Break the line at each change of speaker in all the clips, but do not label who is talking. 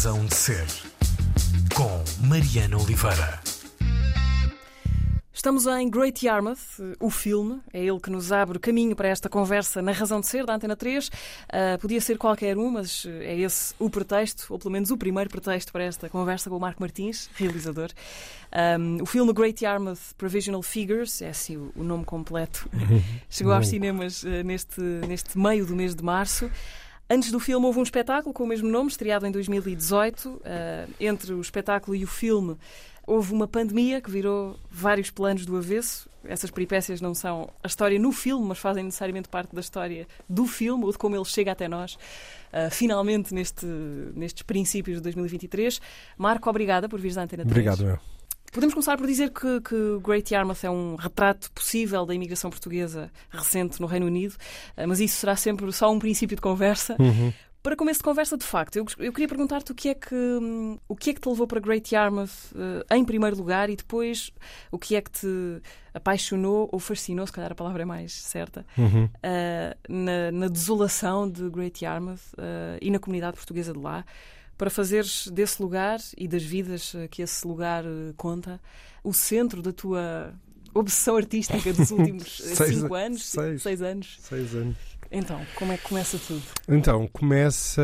Razão de Ser, com Mariana Oliveira.
Estamos em Great Yarmouth, o filme, é ele que nos abre o caminho para esta conversa na Razão de Ser, da Antena 3. Uh, ah, podia ser qualquer um, mas é esse o pretexto, ou pelo menos o primeiro pretexto para esta conversa com o Marco Martins, realizador. Um, o filme Great Yarmouth Provisional Figures, é assim o, o nome completo, chegou aos cinemas uh, neste, neste meio do mês de março. Antes do filme houve um espetáculo com o mesmo nome, estreado em 2018. Uh, entre o espetáculo e o filme houve uma pandemia que virou vários planos do avesso. Essas peripécias não são a história no filme, mas fazem necessariamente parte da história do filme ou de como ele chega até nós, uh, finalmente neste, nestes princípios de 2023. Marco, obrigada por vir à Antena 3.
Obrigado, meu.
Podemos começar por dizer que, que Great Yarmouth é um retrato possível da imigração portuguesa recente no Reino Unido, ah, mas isso será sempre só um princípio de conversa. Uhum. Para começo de conversa, de facto, eu, eu queria perguntar-te o que é que o que é que te levou para Great Yarmouth uh, em primeiro lugar e depois o que é que te apaixonou ou fascinou, se calhar a palavra é mais certa, uhum. uh, na, na, desolação de Great Yarmouth uh, e na comunidade portuguesa de lá, para fazeres desse lugar e das vidas que esse lugar conta o centro da tua obsessão artística dos últimos cinco anos,
seis,
seis anos.
Seis anos.
Então, como é que começa tudo?
Então, começa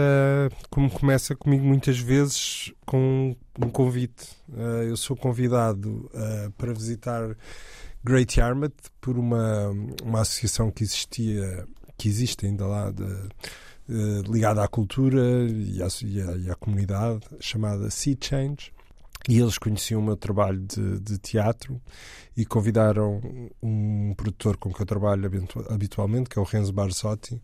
como começa comigo muitas vezes com um convite. Uh, eu sou convidado uh, para visitar Great Yarmouth por uma, uma associação que existia, que existe ainda lá, de, ligada à cultura e à, e à, e à comunidade, chamada Sea Change. E eles conheciam o meu trabalho de, de, teatro e convidaram um produtor com que eu trabalho habitualmente, que é o Renzo Barzotti.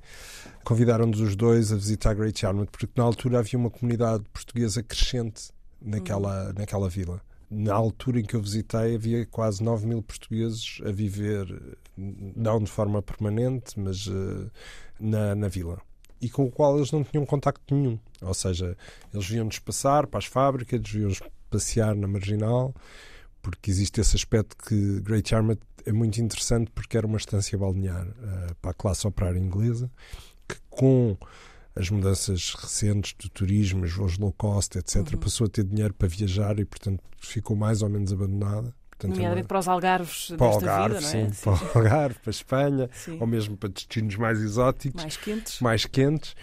Convidaram-nos os dois a visitar Great Yarmouth, porque na altura havia uma comunidade portuguesa crescente naquela, uhum. naquela vila. Na altura em que eu visitei, havia quase 9 mil portugueses a viver, não de forma permanente, mas uh, na, na vila e com o qual eles não tinham contacto nenhum. Ou seja, eles viam-nos passar para as fábricas, viam-nos passear na marginal, porque existe esse aspecto que Great Yarmouth é muito interessante porque era uma estância balnear uh, para a classe operária inglesa, que com as mudanças recentes do turismo, os voos low cost, etc., uhum. passou a ter dinheiro para viajar e, portanto, ficou mais ou menos abandonada.
Portanto, Nomeadamente para os Algarves
para
desta
Algarve,
vida,
sim,
é?
Sim, para o Algarve, para a Espanha, sim. ou mesmo para destinos mais exóticos.
Mais quentes.
Mais quentes.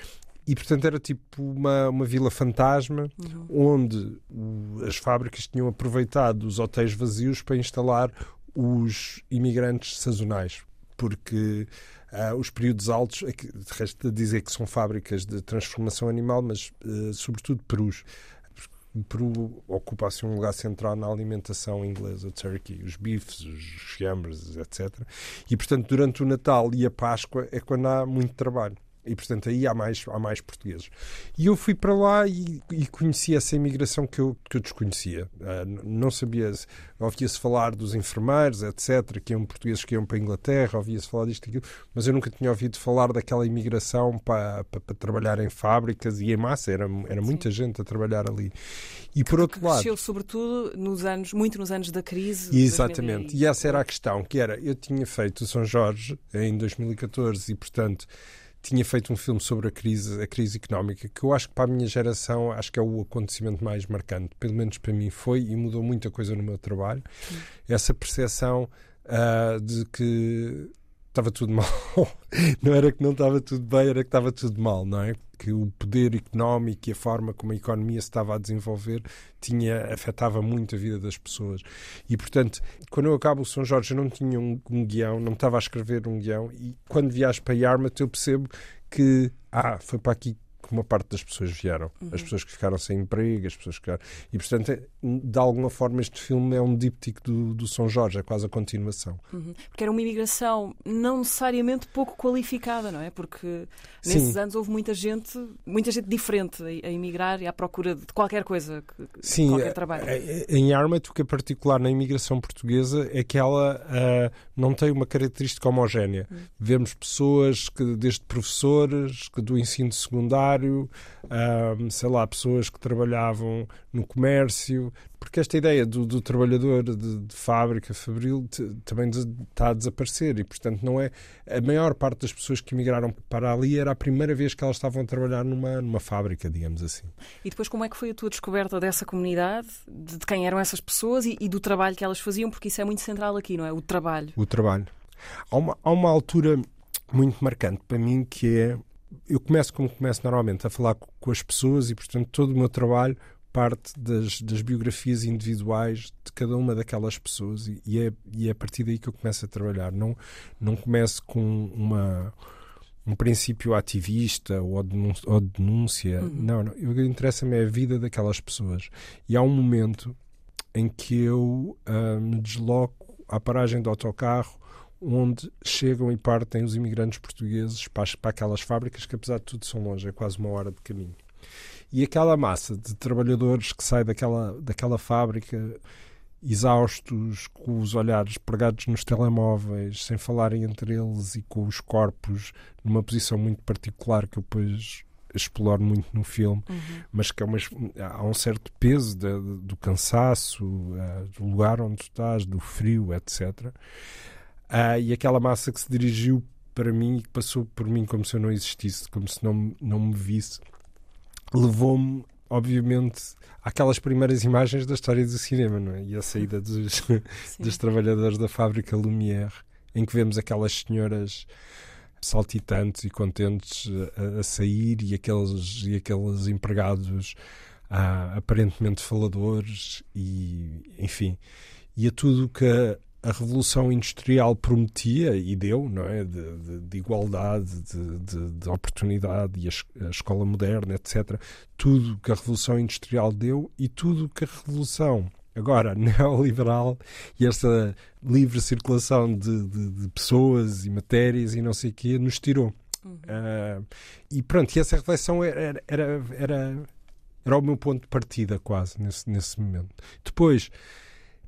E, portanto, era tipo uma, uma vila fantasma uhum. onde o, as fábricas tinham aproveitado os hotéis vazios para instalar os imigrantes sazonais. Porque uh, os períodos altos, é de resto de dizer que são fábricas de transformação animal, mas uh, sobretudo perus. O Peru ocupa assim um lugar central na alimentação inglesa, turkey, os bifes, os fiambres, etc. E, portanto, durante o Natal e a Páscoa é quando há muito trabalho. E, portanto, aí há mais, há mais portugueses. E eu fui para lá e, e conheci essa imigração que eu, que eu desconhecia. Uh, não sabia, ouvia-se falar dos enfermeiros, etc., que iam portugueses que iam para a Inglaterra, ouvia-se falar disto e aquilo, mas eu nunca tinha ouvido falar daquela imigração para, para, para trabalhar em fábricas e em massa. Era, era muita Sim. gente a trabalhar ali. E por outro lado.
Cresceu, sobretudo, nos anos, muito nos anos da crise.
Exatamente. E essa era a questão, que era, eu tinha feito o São Jorge em 2014 e, portanto tinha feito um filme sobre a crise, a crise económica, que eu acho que para a minha geração acho que é o acontecimento mais marcante. Pelo menos para mim foi e mudou muita coisa no meu trabalho. Sim. Essa percepção uh, de que estava tudo mal. não era que não estava tudo bem, era que estava tudo mal, não é? Que o poder económico e a forma como a economia se estava a desenvolver tinha, afetava muito a vida das pessoas. E, portanto, quando eu acabo o São Jorge, eu não tinha um, um guião, não estava a escrever um guião, e quando viajo para Yarmouth, eu percebo que, ah, foi para aqui que uma parte das pessoas vieram. Uhum. As pessoas que ficaram sem emprego, as pessoas que ficaram. E, portanto, é, de alguma forma, este filme é um díptico do, do São Jorge, é quase a continuação.
Uhum. Porque era uma imigração não necessariamente pouco qualificada, não é? Porque nesses Sim. anos houve muita gente, muita gente diferente a, a emigrar e à procura de qualquer coisa,
Sim,
qualquer trabalho.
É, é, em Armat, o que é particular na imigração portuguesa é que ela uh, não tem uma característica homogénea. Uhum. Vemos pessoas que, desde professores que do ensino secundário, um, sei lá, pessoas que trabalhavam no comércio, porque esta ideia do, do trabalhador de, de, fábrica fabril te, também está a desaparecer e, portanto, não é. A maior parte das pessoas que emigraram para ali era a primeira vez que elas estavam a trabalhar numa, numa fábrica, digamos assim.
E depois, como é que foi a tua descoberta dessa comunidade, de, de quem eram essas pessoas e, e do trabalho que elas faziam? Porque isso é muito central aqui, não é? O trabalho.
O trabalho. Há uma, há uma altura muito marcante para mim que é. Eu começo como começo normalmente a falar com as pessoas e, portanto, todo o meu trabalho parte das, das, biografias individuais de cada uma daquelas pessoas e, e, é, e é a partir daí que eu começo a trabalhar. Não, não começo com uma, um princípio ativista ou, denúncia. Uhum. Não, não. O que interessa-me é a vida daquelas pessoas. E há um momento em que eu uh, me desloco à paragem do autocarro onde chegam e partem os imigrantes portugueses para, para aquelas fábricas que, apesar de tudo, são longe, é quase uma hora de caminho. E aquela massa de trabalhadores que sai daquela, daquela fábrica exaustos, com os olhares pregados nos telemóveis, sem falarem entre eles e com os corpos numa posição muito particular que eu depois exploro muito no filme, uhum. mas que é uma, há um certo peso de, de, do cansaço, uh, do lugar onde tu estás, do frio, etc. Uh, ah, e aquela massa que se dirigiu para mim e que passou por mim como se eu não existisse, como se não, não me visse levou-me, obviamente, àquelas primeiras imagens da história do cinema, não é? E a saída dos, dos trabalhadores da fábrica Lumière, em que vemos aquelas senhoras saltitantes e contentes a, a sair e aqueles, e aqueles empregados ah, aparentemente faladores e, enfim, e a tudo que a Revolução Industrial prometia e deu, não é? De, de, de igualdade, de, de, oportunidade e a, a, escola moderna, etc. Tudo que a Revolução Industrial deu e tudo que a Revolução agora neoliberal e esta livre circulação de, pessoas e matérias e não sei o quê nos tirou. Uhum. Uh, e pronto, e essa reflexão era, era, era, era o meu ponto de partida quase nesse, nesse momento. Depois,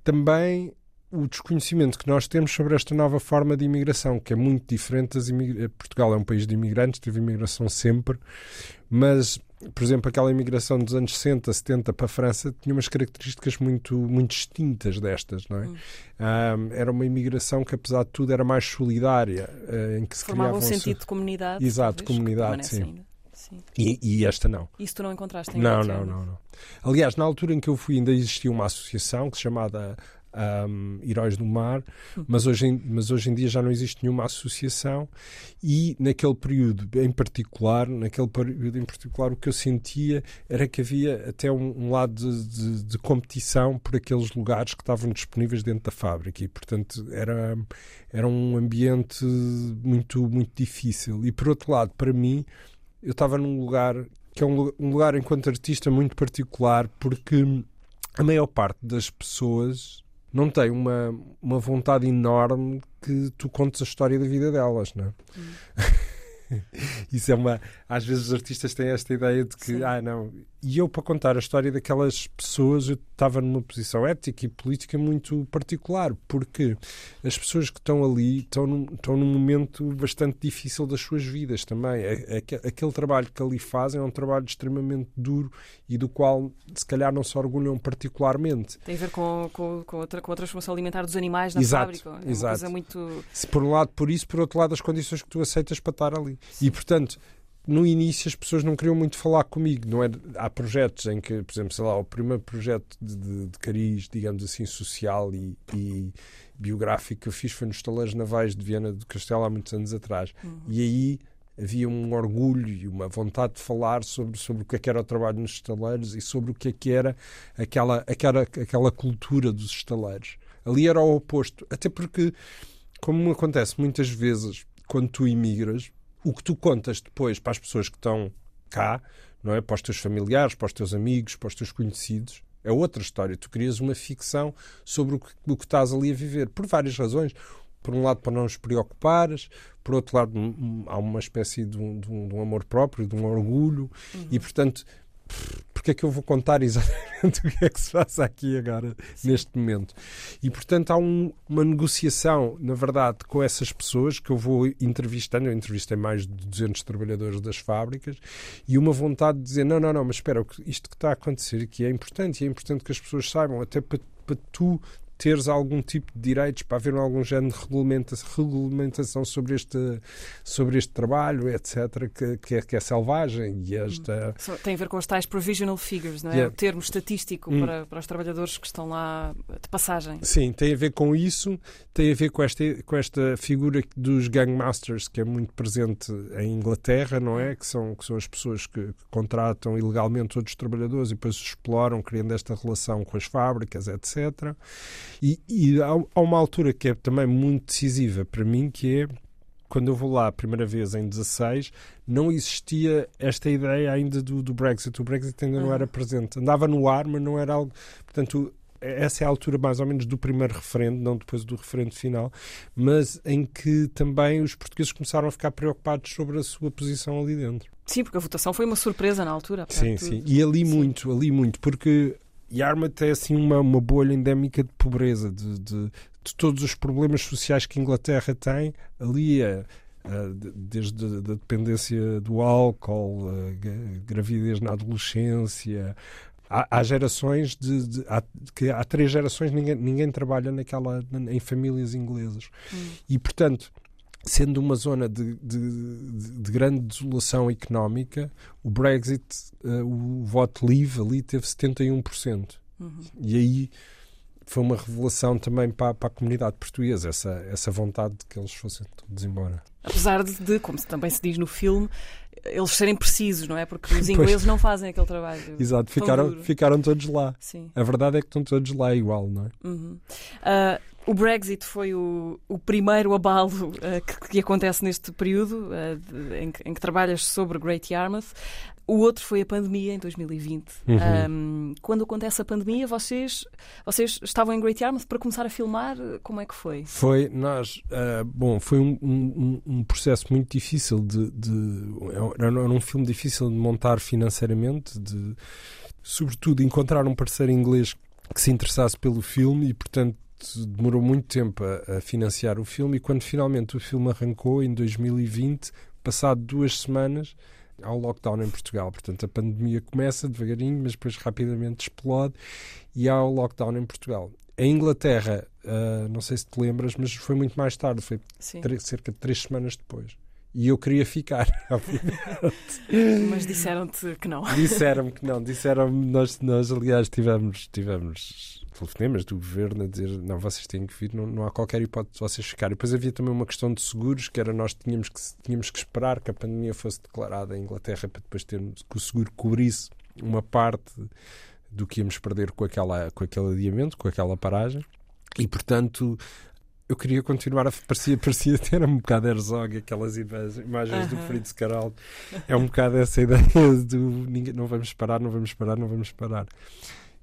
também o desconhecimento que nós temos sobre esta nova forma de imigração, que é muito diferente das imigra... Portugal é um país de imigrantes, teve imigração sempre, mas, por exemplo, aquela imigração dos anos 60, 70 para a França tinha umas características muito, muito distintas destas, não é? Hum. Um, era uma imigração que, apesar de tudo, era mais solidária, uh, em que se
Formava um sentido de comunidade.
Exato, comunidade, sim. sim. E, e, esta não.
Isso tu não encontraste em
não, não, não, não. Aliás, na altura em que eu fui, ainda existia uma associação que se chamava um, Heróis do Mar, mas hoje, em, mas hoje em dia já não existe nenhuma associação e naquele período em particular, naquele período em particular, o que eu sentia era que havia até um, um lado de, de, de, competição por aqueles lugares que estavam disponíveis dentro da fábrica e, portanto, era, era um ambiente muito, muito difícil. E, por outro lado, para mim, eu estava num lugar que é um, um lugar, enquanto artista, muito particular, porque a maior parte das pessoas não tem uma, uma vontade enorme que tu contes a história da vida delas, não é? Hum. Isso é uma. Às vezes os artistas têm esta ideia de que, Sim. ah, não. E eu, para contar a história daquelas pessoas, eu estava numa posição ética e política muito particular, porque as pessoas que estão ali estão num, estão num momento bastante difícil das suas vidas também. É, é, aquele trabalho que ali fazem é um trabalho extremamente duro e do qual, se calhar, não se orgulham particularmente.
Tem a ver com, com, com, outra, com a transformação alimentar dos animais na
exato,
fábrica. É
exato.
muito.
Se por um lado por isso, por outro lado, as condições que tu aceitas para estar ali. Sim. E, portanto, no início as pessoas não queriam muito falar comigo. Não é? Há projetos em que, por exemplo, sei lá, o primeiro projeto de, de, de cariz, digamos assim, social e, e, biográfico que eu fiz foi nos estaleiros navais de Viena do Castelo há muitos anos atrás. Uhum. E aí havia um orgulho e uma vontade de falar sobre, sobre o que, é que era o trabalho nos estaleiros e sobre o que, é que era aquela, aquela, aquela cultura dos estaleiros. Ali era o oposto. Até porque, como acontece muitas vezes quando tu imigras, o que tu contas depois para as pessoas que estão cá, não é? Para os teus familiares, para os teus amigos, para os teus conhecidos, é outra história. Tu crias uma ficção sobre o que, o que estás ali a viver, por várias razões. Por um lado, para não os preocupares, por outro lado, há uma espécie de um, de um, de um amor próprio, de um orgulho, uhum. e portanto, porque é que eu vou contar exatamente o que é que se passa aqui agora, Sim. neste momento. E, portanto, há um, uma negociação, na verdade, com essas pessoas que eu vou entrevistando. Eu entrevistei mais de 200 trabalhadores das fábricas e uma vontade de dizer: não, não, não, mas espera, isto que está a acontecer aqui é importante e é importante que as pessoas saibam, até para, para tu teres algum tipo de direitos, para haver algum género de regulamentação, sobre, este, sobre este trabalho, etc., que, que, é, que é selvagem. E esta...
Tem a ver com as tais provisional figures, não é? Yeah. O termo estatístico hum. para, para os trabalhadores que estão lá de passagem.
Sim, tem a ver com isso, tem a ver com esta, com esta figura dos gangmasters, que é muito presente em Inglaterra, não é? Que são, que são as pessoas que, que contratam ilegalmente outros trabalhadores e depois os exploram, criando esta relação com as fábricas, etc. E, e há, há uma altura que é também muito decisiva para mim, que é quando eu vou lá a primeira vez em 16, não existia esta ideia ainda do, do Brexit. O Brexit ainda não era presente. Andava no ar, mas não era algo. Portanto, essa é a altura mais ou menos do primeiro referendo, não depois do referendo final, mas em que também os portugueses começaram a ficar preocupados sobre a sua posição ali dentro.
Sim, porque a votação foi uma surpresa na altura.
Sim, sim. E ali sim. muito, ali muito, porque Yarmouth é assim uma, uma bolha endémica de pobreza, de, de, de todos os problemas sociais que a Inglaterra tem. Ali é, desde a dependência do álcool, a gravidez na adolescência. Há, há gerações de, de há, que há três gerações ninguém, ninguém trabalha naquela em famílias inglesas hum. e portanto sendo uma zona de, de, de, grande desolação económica, o Brexit, uh, o voto livre ali teve 71%. Uhum. E aí foi uma revelação também para, para, a comunidade portuguesa, essa, essa vontade de que eles fossem todos embora.
Apesar de, de, como também se diz no filme, eles serem precisos, não é? Porque os ingleses pois. não fazem aquele trabalho.
Exato, ficaram, ficaram todos lá. Sim. A verdade é que estão todos lá igual, não é? Uhum.
Uh, o Brexit foi o, o primeiro abalo uh, que, que, acontece neste período uh, de, em, que, em, que, trabalhas sobre Great Yarmouth. O outro foi a pandemia em 2020. Uhum. Um, quando acontece a pandemia, vocês, vocês estavam em Great Yarmouth para começar a filmar? Como é que foi?
Foi, nós, uh, bom, foi um, um, um, processo muito difícil de, de era um filme difícil de montar financeiramente, de sobretudo encontrar um parceiro inglês que se interessasse pelo filme e, portanto, demorou muito tempo a, a, financiar o filme e quando finalmente o filme arrancou em 2020, passado duas semanas, há o lockdown em Portugal. Portanto, a pandemia começa devagarinho, mas depois rapidamente explode e há o lockdown em Portugal. Em Inglaterra, uh, não sei se te lembras, mas foi muito mais tarde, foi cerca de três semanas depois. E eu queria ficar,
Mas disseram-te que não.
Disseram-me que não. Disseram-me, nós, nós aliás tivemos, tivemos telefonemas do governo a dizer não, vocês têm que vir, não, não há qualquer hipótese de vocês ficarem. Depois havia também uma questão de seguros, que era nós tínhamos que, tínhamos que esperar que a pandemia fosse declarada em Inglaterra para depois termos que o seguro cobrisse uma parte do que íamos perder com, aquela, com aquele adiamento, com aquela paragem. E, portanto, eu queria continuar a. Parecia, parecia ter um bocado Herzog, aquelas imagens do Fritz Caraldo. É um bocado essa ideia do ninguém, não vamos parar, não vamos parar, não vamos parar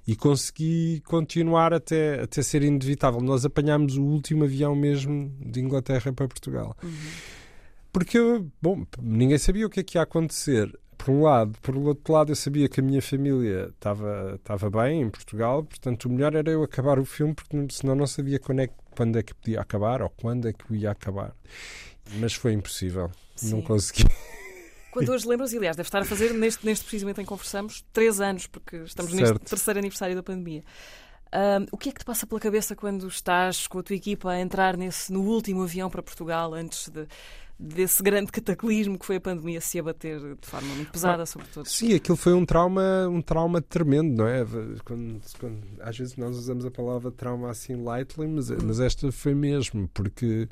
e consegui continuar até, até ser inevitável. Nós apanhámos o último avião mesmo de Inglaterra para Portugal. Uhum. Porque, bom, ninguém sabia o que é que ia acontecer. Por um lado, por outro lado, eu sabia que a minha família estava, estava bem em Portugal, portanto, o melhor era eu acabar o filme, porque senão não sabia quando é, quando é que podia acabar ou quando é que ia acabar. Mas foi impossível, Sim. não consegui.
Quando hoje lembras, aliás, deve estar a fazer, neste, neste precisamente em que conversamos, três anos, porque estamos certo. neste terceiro aniversário da pandemia. Um, o que é que te passa pela cabeça quando estás com a tua equipa a entrar nesse, no último avião para Portugal antes de, desse grande cataclismo que foi a pandemia se abater de forma muito pesada sobre todos?
Sim, aquilo foi um trauma, um trauma tremendo, não é? Quando, quando, às vezes nós usamos a palavra trauma assim lightly, mas, mas esta foi mesmo, porque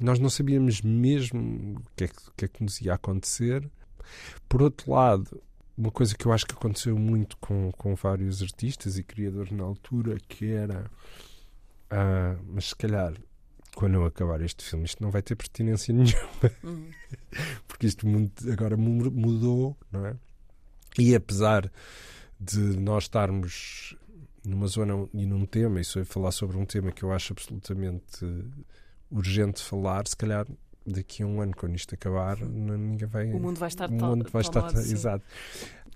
nós não sabíamos mesmo o que é que, que, é que nos ia acontecer. Por outro lado, uma coisa que eu acho que aconteceu muito com, com vários artistas e criadores na altura, que era. Uh, mas se calhar, quando eu acabar este filme, isto não vai ter pertinência nenhuma. Uhum. Porque isto agora mudou, não é? E apesar de nós estarmos numa zona e num tema, e só falar sobre um tema que eu acho absolutamente urgente falar, se calhar daqui a um ano, quando isto acabar, n- ninguém vai.
O mundo vai estar
o mundo vai estar. exato.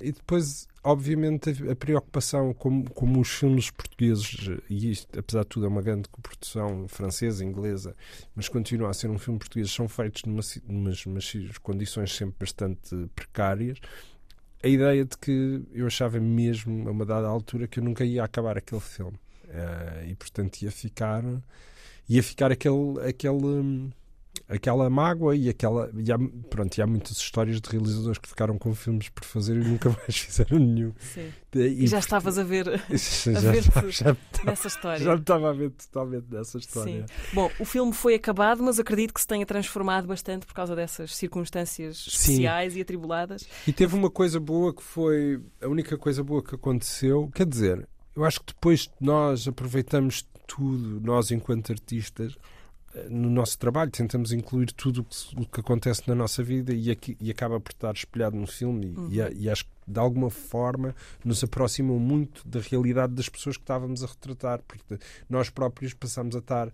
E depois, obviamente, a, preocupação, como, como os filmes portugueses, e isto, apesar de tudo, é uma grande coprodução francesa, inglesa, mas continua a ser um filme português, são feitos numa, si- numas, numas condições sempre bastante precárias. A ideia de que eu achava mesmo, a uma dada altura, que eu nunca ia acabar aquele filme. Eh, e, portanto, ia ficar, ia ficar aquele. aquele hum, aquela mágoa e aquela e há, pronto, e há muitas histórias de realizadores que ficaram com filmes por fazer e nunca mais fizeram nenhum
Sim.
e,
E já estavas a ver
já,
a
já,
ver-te
já,
nessa história.
já me estava a ver totalmente nessa história
Sim. Bom, o filme foi acabado, mas acredito que se tenha transformado bastante por causa dessas circunstâncias especiais e atribuladas.
E teve uma coisa boa que foi a única coisa boa que aconteceu. Quer dizer, eu acho que depois nós aproveitamos tudo, nós enquanto artistas, no nosso trabalho, tentamos incluir tudo o que, acontece na nossa vida e, aqui- e acaba por estar espelhado no filme. E,
Uhum.
e e acho que de alguma forma nos aproximam muito da realidade das pessoas que estávamos a retratar, porque nós próprios passamos a estar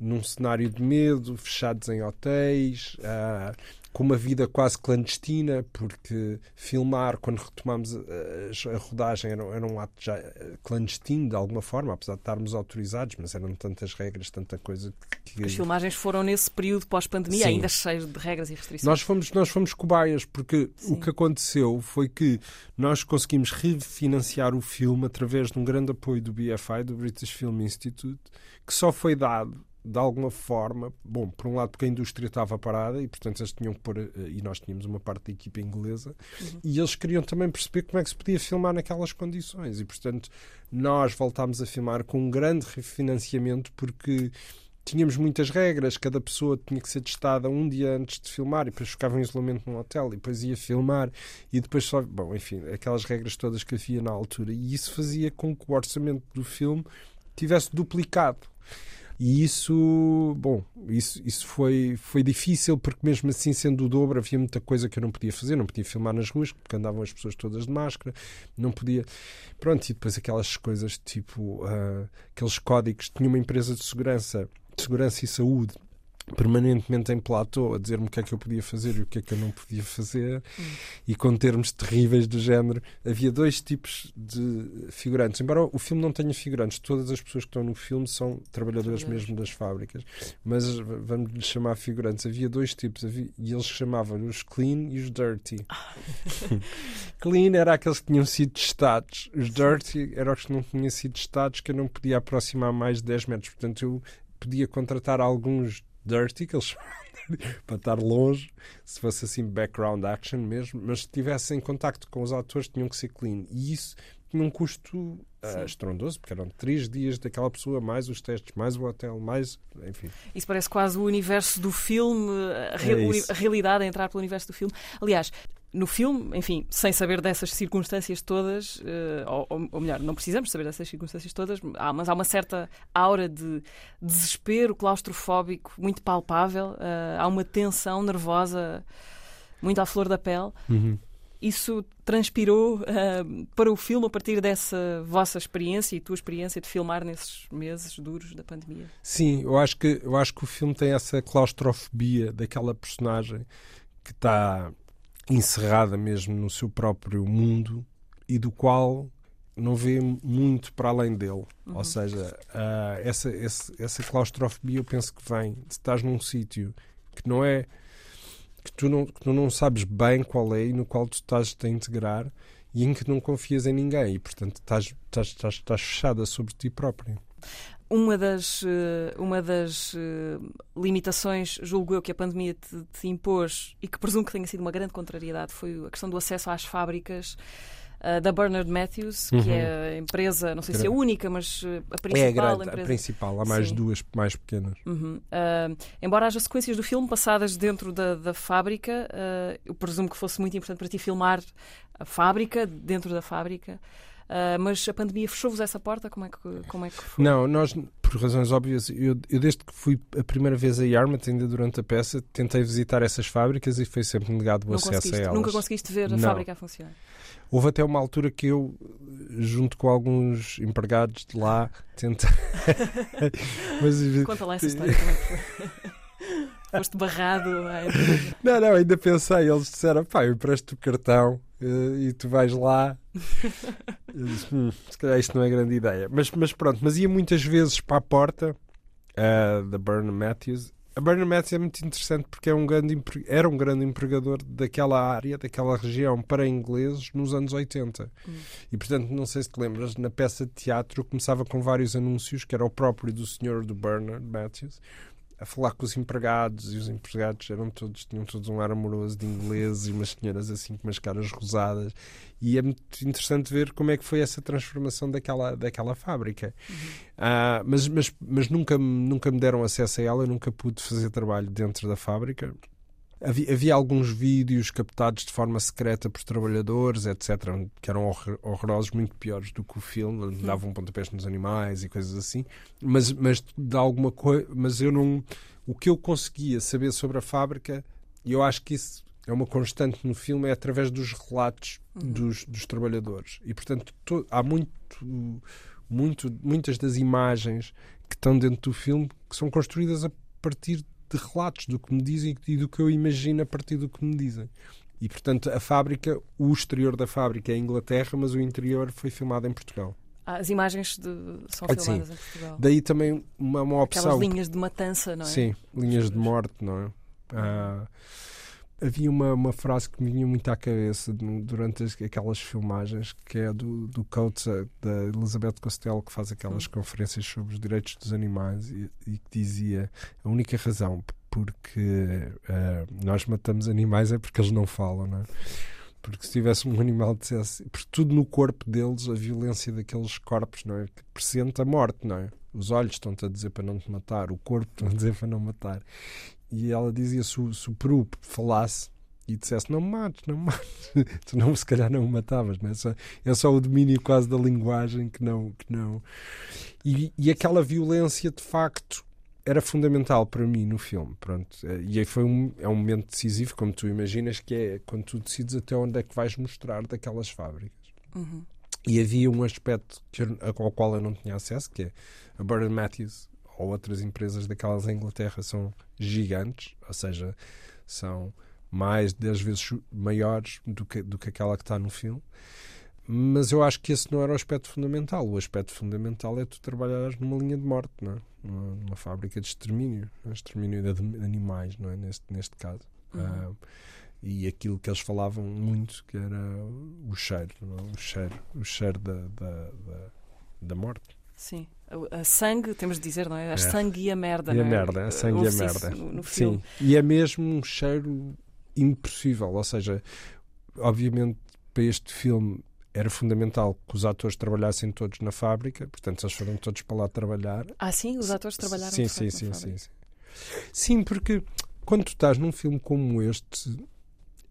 num cenário de medo, fechados em hotéis, ah, com uma vida quase clandestina, porque filmar, quando retomamos a, a rodagem, era, era um ato já eh, clandestino, de alguma forma, apesar de estarmos autorizados, mas eram tantas regras, tanta coisa que.
As filmagens foram nesse período pós-pandemia, ainda cheios de regras e restrições.
Nós fomos, nós fomos cobaias, porque
Sim.
o que aconteceu foi que nós conseguimos refinanciar o filme através de um grande apoio do BFI, do British Film Institute, que só foi dado de alguma forma, bom, por um lado porque a indústria estava parada e portanto eles tinham que pôr, e nós tínhamos uma parte da equipa inglesa,
Uhum.
e eles queriam também perceber como é que se podia filmar naquelas condições e portanto nós voltámos a filmar com um grande refinanciamento porque tínhamos muitas regras, cada pessoa tinha que ser testada um dia antes de filmar e depois ficava em isolamento num hotel e depois ia filmar e depois só, bom, enfim, aquelas regras todas que havia na altura e isso fazia com que o orçamento do filme tivesse duplicado. E isso, bom, isso, isso foi, foi difícil porque mesmo assim, sendo o dobro, havia muita coisa que eu não podia fazer. Não podia filmar nas ruas porque andavam as pessoas todas de máscara. Não podia... Pronto, e depois aquelas coisas tipo... ah, aqueles códigos. Tinha uma empresa de segurança, de segurança e saúde permanentemente em platô a dizer-me o que é que eu podia fazer e o que é que eu não podia fazer e com termos terríveis do género. Havia dois tipos de figurantes. Embora o filme não tenha figurantes todas as pessoas que estão no filme são trabalhadores
Trabalhadores.
mesmo das fábricas. Mas vamos lhes chamar figurantes. Havia dois tipos. Havia- e eles chamavam os clean e os dirty. Clean era aqueles que tinham sido testados. Os dirty eram os que não tinham sido testados que eu não podia aproximar mais de 10 metros. Portanto eu podia contratar alguns dirty, que eles para estar longe, se fosse assim background action mesmo, mas se estivesse em contacto com os atores tinham que ser clean. E isso tinha um custo
Sim.
estrondoso, porque eram três dias daquela pessoa, mais os testes, mais o hotel, mais. Enfim.
Isso parece quase o universo do filme, a,
É
a realidade a entrar pelo universo do filme. Aliás, no filme, enfim, sem saber dessas circunstâncias todas, eh, ou, ou- melhor, não precisamos saber dessas circunstâncias todas, há- mas há uma certa aura de desespero claustrofóbico muito palpável, eh, há uma tensão nervosa muito à flor da pele. Isso transpirou eh, para o filme a partir dessa vossa experiência e tua experiência de filmar nesses meses duros da pandemia.
Sim, eu acho, que, eu acho que o filme tem essa claustrofobia daquela personagem que está encerrada mesmo no seu próprio mundo e do qual não vê muito para além dele. Ou seja, ah, essa, esse- essa claustrofobia eu penso que vem de estás num sítio que não é que tu não, que tu não sabes bem qual é e no qual tu estás a integrar e em que não confias em ninguém e portanto estás, estás, estás, estás fechada sobre ti próprio.
Uma das, eh, uma das eh, limitações, julgo eu, que a pandemia te, te impôs e que presumo que tenha sido uma grande contrariedade foi a questão do acesso às fábricas eh, da Bernard Matthews, que
Uhum.
é a empresa, não sei se é a única, mas eh, a principal
é a grande, a
empresa.
principal, há mais
Sim.
duas mais pequenas.
Uhum. Ah, embora haja sequências do filme passadas dentro da, da fábrica, ah, eu presumo que fosse muito importante para ti filmar a fábrica, dentro da fábrica. Ah, mas a pandemia fechou-vos essa porta? Como é que, como é que foi?
Não, nós, por razões óbvias, eu, eu desde que fui a primeira vez a Yarmouth, ainda durante a peça, tentei visitar essas fábricas e foi sempre negado o
Não
acesso a elas.
nunca conseguiste ver a
Não.
fábrica a funcionar.
Houve até uma altura que eu, junto com alguns empregados de lá, tentei. Mas
Conta lá essa história. Como é que foi? Foste barrado.
Não, não, ainda pensei. Eles disseram, pá, eu empresto o cartão e tu vais lá. Eu disse, "Hum, se calhar isto não é grande ideia. Mas, mas pronto, mas ia muitas vezes para a porta eh, da Burnham Matthews. A Burnham Matthews é muito interessante porque é um grande, era um grande empregador daquela área, daquela região, para ingleses nos anos 80.
Hum.
E portanto, não sei se te lembras, na peça de teatro começava com vários anúncios, que era o próprio do senhor do Bernard Matthews, a falar com os empregados, e os empregados eram todos, tinham todos um ar amoroso de ingleses e umas senhoras assim com umas caras rosadas. E é muito interessante ver como é que foi essa transformação daquela, daquela fábrica. Ah, mas mas, mas nunca, nunca me deram acesso a ela, eu nunca pude fazer trabalho dentro da fábrica. Havia, havia alguns vídeos captados de forma secreta por trabalhadores, etc., que eram horror- horrorosos, muito piores do que o filme, onde davam pontapés nos animais e coisas assim. Mas, mas de alguma coisa, mas eu não. O que eu conseguia saber sobre a fábrica, e eu acho que isso é uma constante no filme, é através dos relatos dos, dos trabalhadores. E portanto, to- há muito, muito, muitas das imagens que estão dentro do filme que são construídas a partir de relatos do que me dizem e do que eu imagino a partir do que me dizem. E, portanto, a fábrica, o exterior da fábrica é em Inglaterra, mas o interior foi filmado em Portugal.
Ah, As imagens de- são
Ah, sim.
filmadas em Portugal.
Daí também uma, uma
Aquelas
opção.
linhas de matança, não é?
Sim, linhas de morte, não é? Ah, havia uma, uma frase que me vinha muito à cabeça durante as- aquelas filmagens, que é do, do Coates, eh, da Elizabeth Costello, que faz aquelas conferências sobre os direitos dos animais e, e que dizia a única razão porque ah, nós matamos animais é porque eles não falam, não é? Porque se tivesse um animal dissesse, porque tudo no corpo deles, a violência daqueles corpos, não é? Que presente a morte, não é? Os olhos estão-te a dizer para não te matar, o corpo estão a dizer para não matar. E ela dizia: se o, se o peru falasse e dissesse não me mates, não me mates, tu não, se calhar não o matavas, não é? Só, é só o domínio quase da linguagem que não. Que não. E, e aquela violência de facto era fundamental para mim no filme. Pronto. Eh, E aí foi um, é um momento decisivo, como tu imaginas, que é quando tu decides até onde é que vais mostrar daquelas fábricas.
Uhum.
E havia um aspecto que ao qual eu não tinha acesso, que é a Burton Matthews ou outras empresas daquelas em Inglaterra são gigantes, ou seja, são mais de 10 vezes maiores do que, do que aquela que está no filme. Mas eu acho que esse não era o aspecto fundamental. O aspecto fundamental é tu trabalhares numa linha de morte, não é? numa, numa fábrica de extermínio, é? extermínio de animais, não é? Neste, neste caso.
Uhum.
Ah, e aquilo que eles falavam muito que era o cheiro, é? o cheiro, o cheiro da, da, da, da morte.
Sim. A, sangue, temos de dizer, não é? A
É.
sangue e a merda,
E a
é?
merda, a sangue e a merda.
No, no filme.
Sim, e é mesmo um cheiro impossível. Ou seja, obviamente para este filme era fundamental que os atores trabalhassem todos na fábrica, portanto eles foram todos para lá trabalhar.
Ah, sim? Os atores trabalharam
Sim, sim, sim, sim, sim. Sim, porque quando tu estás num filme como este,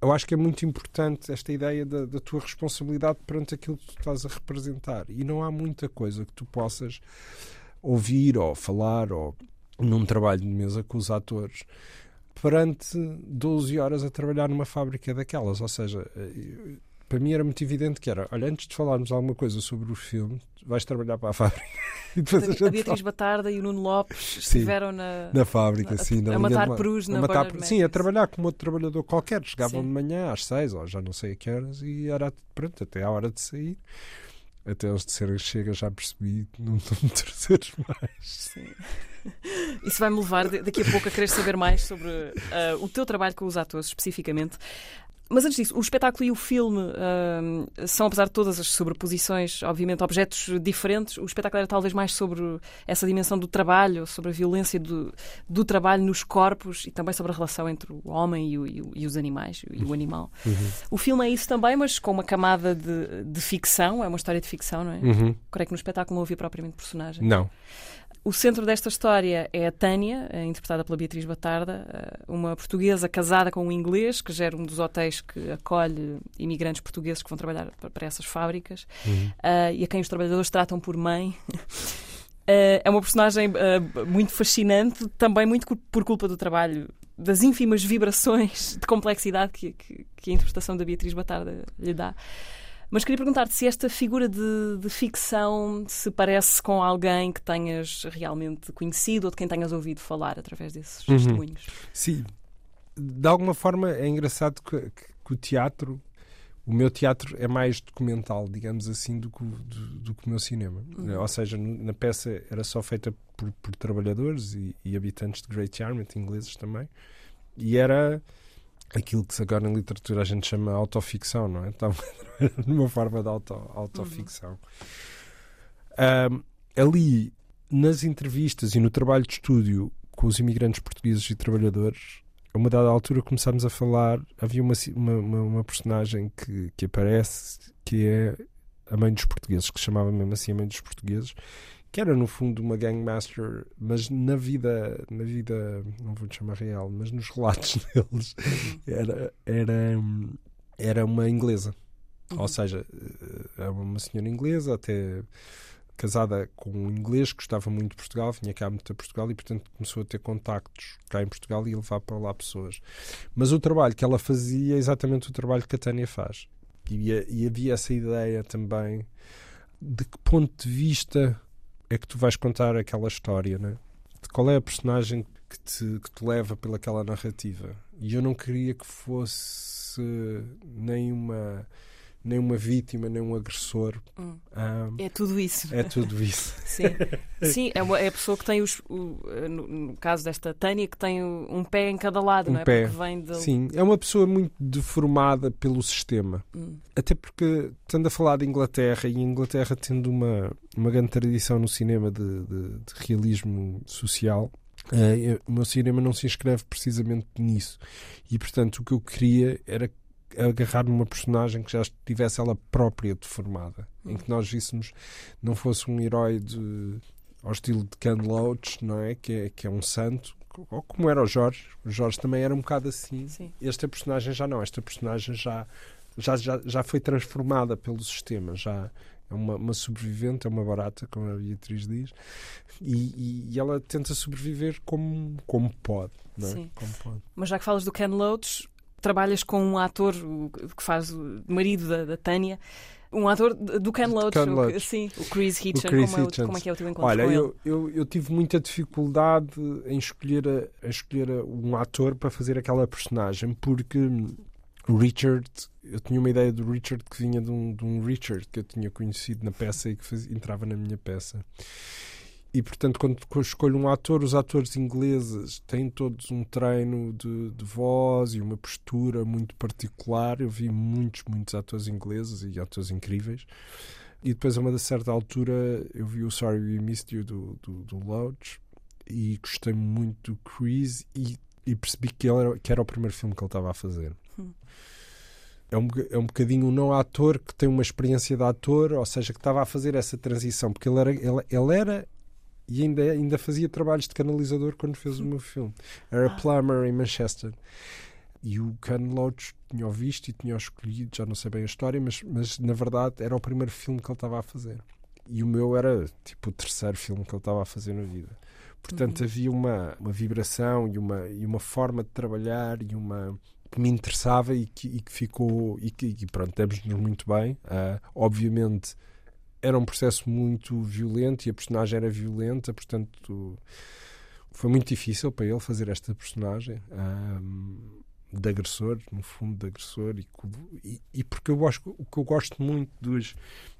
eu acho que é muito importante esta ideia da, da tua responsabilidade perante aquilo que tu estás a representar. E não há muita coisa que tu possas ouvir ou falar ou num trabalho de mesa com os atores perante 12 horas a trabalhar numa fábrica daquelas. Ou seja, eh, para mim era muito evidente que era, olha, antes de falarmos alguma coisa sobre o filme, vais trabalhar para a fábrica. E depois a
A Beatriz Batarda e o Nuno Lopes estiveram na,
na fábrica,
a-
sim. na
a matar
de
perus na
a matar Sim, a trabalhar como outro trabalhador qualquer. Chegavam
Sim.
de manhã às seis, ou já não sei a que horas, e era pronto, até à hora de sair. Até eles disserem chega, já percebi, não não me terceiros mais.
Sim. Isso vai-me levar daqui a pouco a querer saber mais sobre ah, o teu trabalho com os atores, especificamente. Mas antes disso, o espetáculo e o filme ah, são, apesar de todas as sobreposições, obviamente, objetos diferentes. O espetáculo era talvez mais sobre essa dimensão do trabalho, sobre a violência do, do trabalho nos corpos e também sobre a relação entre o homem e, o- e o- e os animais, e o animal. O filme é isso também, mas com uma camada de, de ficção, é uma história de ficção, não é?
Uhum.
Creio que no espetáculo não havia propriamente personagem.
Não.
O centro desta história é a Tânia, eh, interpretada pela Beatriz Batarda, eh, uma portuguesa casada com um inglês que gera um dos hotéis que acolhe imigrantes portugueses que vão trabalhar pa- para essas fábricas
Uhum.
eh, e a quem os trabalhadores tratam por mãe. Eh, é uma personagem eh, muito fascinante, também muito por culpa do trabalho, das ínfimas vibrações de complexidade que, que- que a interpretação da Beatriz Batarda lhe dá. Mas queria perguntar-te se esta figura de, de, ficção se parece com alguém que tenhas realmente conhecido ou de quem tenhas ouvido falar através desses uhum. testemunhos.
Sim. De alguma forma é engraçado que, que, que, o teatro, o meu teatro é mais documental, digamos assim, do que, do, do que o meu cinema. Uhum. Ou seja, na peça era só feita por, por trabalhadores e, e habitantes de Great Yarmouth, ingleses também. E era aquilo que agora em literatura a gente chama autoficção, não é? Estava numa forma de auto, autoficção. Uhum. Um, ali, nas entrevistas e no trabalho de estúdio com os imigrantes portugueses e trabalhadores, a uma dada altura começámos a falar. Havia uma, uma, uma, personagem que, que aparece que é a mãe dos portugueses, que se chamava mesmo assim a mãe dos portugueses, que era no fundo uma gangmaster, mas na vida, na vida, não vou chamar real, mas nos relatos deles, era, era, era uma inglesa. Uhum. Ou seja, era eh, é uma senhora inglesa, até casada com um inglês, gostava muito de Portugal, vinha cá muito a Portugal e, portanto, começou a ter contactos cá em Portugal e a levar para lá pessoas. Mas o trabalho que ela fazia é exatamente o trabalho que a Tânia faz. E, e havia essa ideia também de que ponto de vista é que tu vais contar aquela história, né? De qual é a personagem que te, que te leva pelaquela narrativa. E eu não queria que fosse nem uma nem uma vítima, nem um agressor. Hum.
Um, é tudo isso.
É tudo isso.
Sim, Sim é, uma, é a pessoa que tem os. O, no, no, caso desta Tânia, que tem um pé em cada lado,
um
não é?
Pé. vem de... Sim, é uma pessoa muito deformada pelo sistema. Hum. Até porque, estando a falar de Inglaterra, e Inglaterra tendo uma, uma grande tradição no cinema de, de, de realismo social. Uh, o meu cinema não se inscreve precisamente nisso. E, portanto, o que eu queria era agarrar numa personagem que já estivesse ela própria deformada, em que nós víssemos não fosse um herói de, ao estilo de Ken Loach, não é? Que, é? que é um santo, ou como era o Jorge. O Jorge também era um bocado assim. Sim. Esta personagem já não, esta personagem já, já, já, já foi transformada pelo sistema, já é uma, uma sobrevivente, é uma barata, como a Beatriz diz, e, e, e, ela tenta sobreviver como, como pode. Não é? Sim. Como pode.
Mas já que falas do Ken Loach, trabalhas com um ator que faz o marido da, da Tânia. Um ator do Ken Loach, Ken Loach. O, sim, o Chris Hitchens. Chris como, É, como é que é o teu encontro
Olha,
com
eu, ele? Eu, eu tive muita dificuldade em escolher, a, escolher um ator para fazer aquela personagem, porque o Richard, eu tinha uma ideia do Richard que vinha de um, de um Richard que eu tinha conhecido na peça e que faz, entrava na minha peça. E, portanto, quando escolho um ator, os atores ingleses têm todos um treino de, de, voz e uma postura muito particular. Eu vi muitos, muitos atores ingleses e atores incríveis. E depois, a uma certa altura, eu vi o Sorry We Missed You do, do, do Loach e gostei muito do Chris e, e percebi que, ele era, que era o primeiro filme que ele estava a fazer. Hum. É um, é um bocadinho um não ator que tem uma experiência de ator, ou seja, que estava a fazer essa transição, porque ele era, ele, ele era e ainda, ainda fazia trabalhos de canalizador quando fez o meu filme. Era ah. plumber em Manchester. E o Ken Loach tinha o visto e tinha o escolhido, já não sei bem a história, mas, mas na verdade era o primeiro filme que ele estava a fazer. E o meu era tipo o terceiro filme que ele estava a fazer na vida. Portanto, uhum. havia uma, uma vibração e uma, e uma forma de trabalhar e uma que me interessava e que, e que ficou e que e pronto, demos-nos muito bem. Uh, obviamente era um processo muito violento e a personagem era violenta, portanto foi muito difícil para ele fazer esta personagem um, de agressor, no fundo de agressor, e, e, e, porque eu acho o que eu gosto muito dos,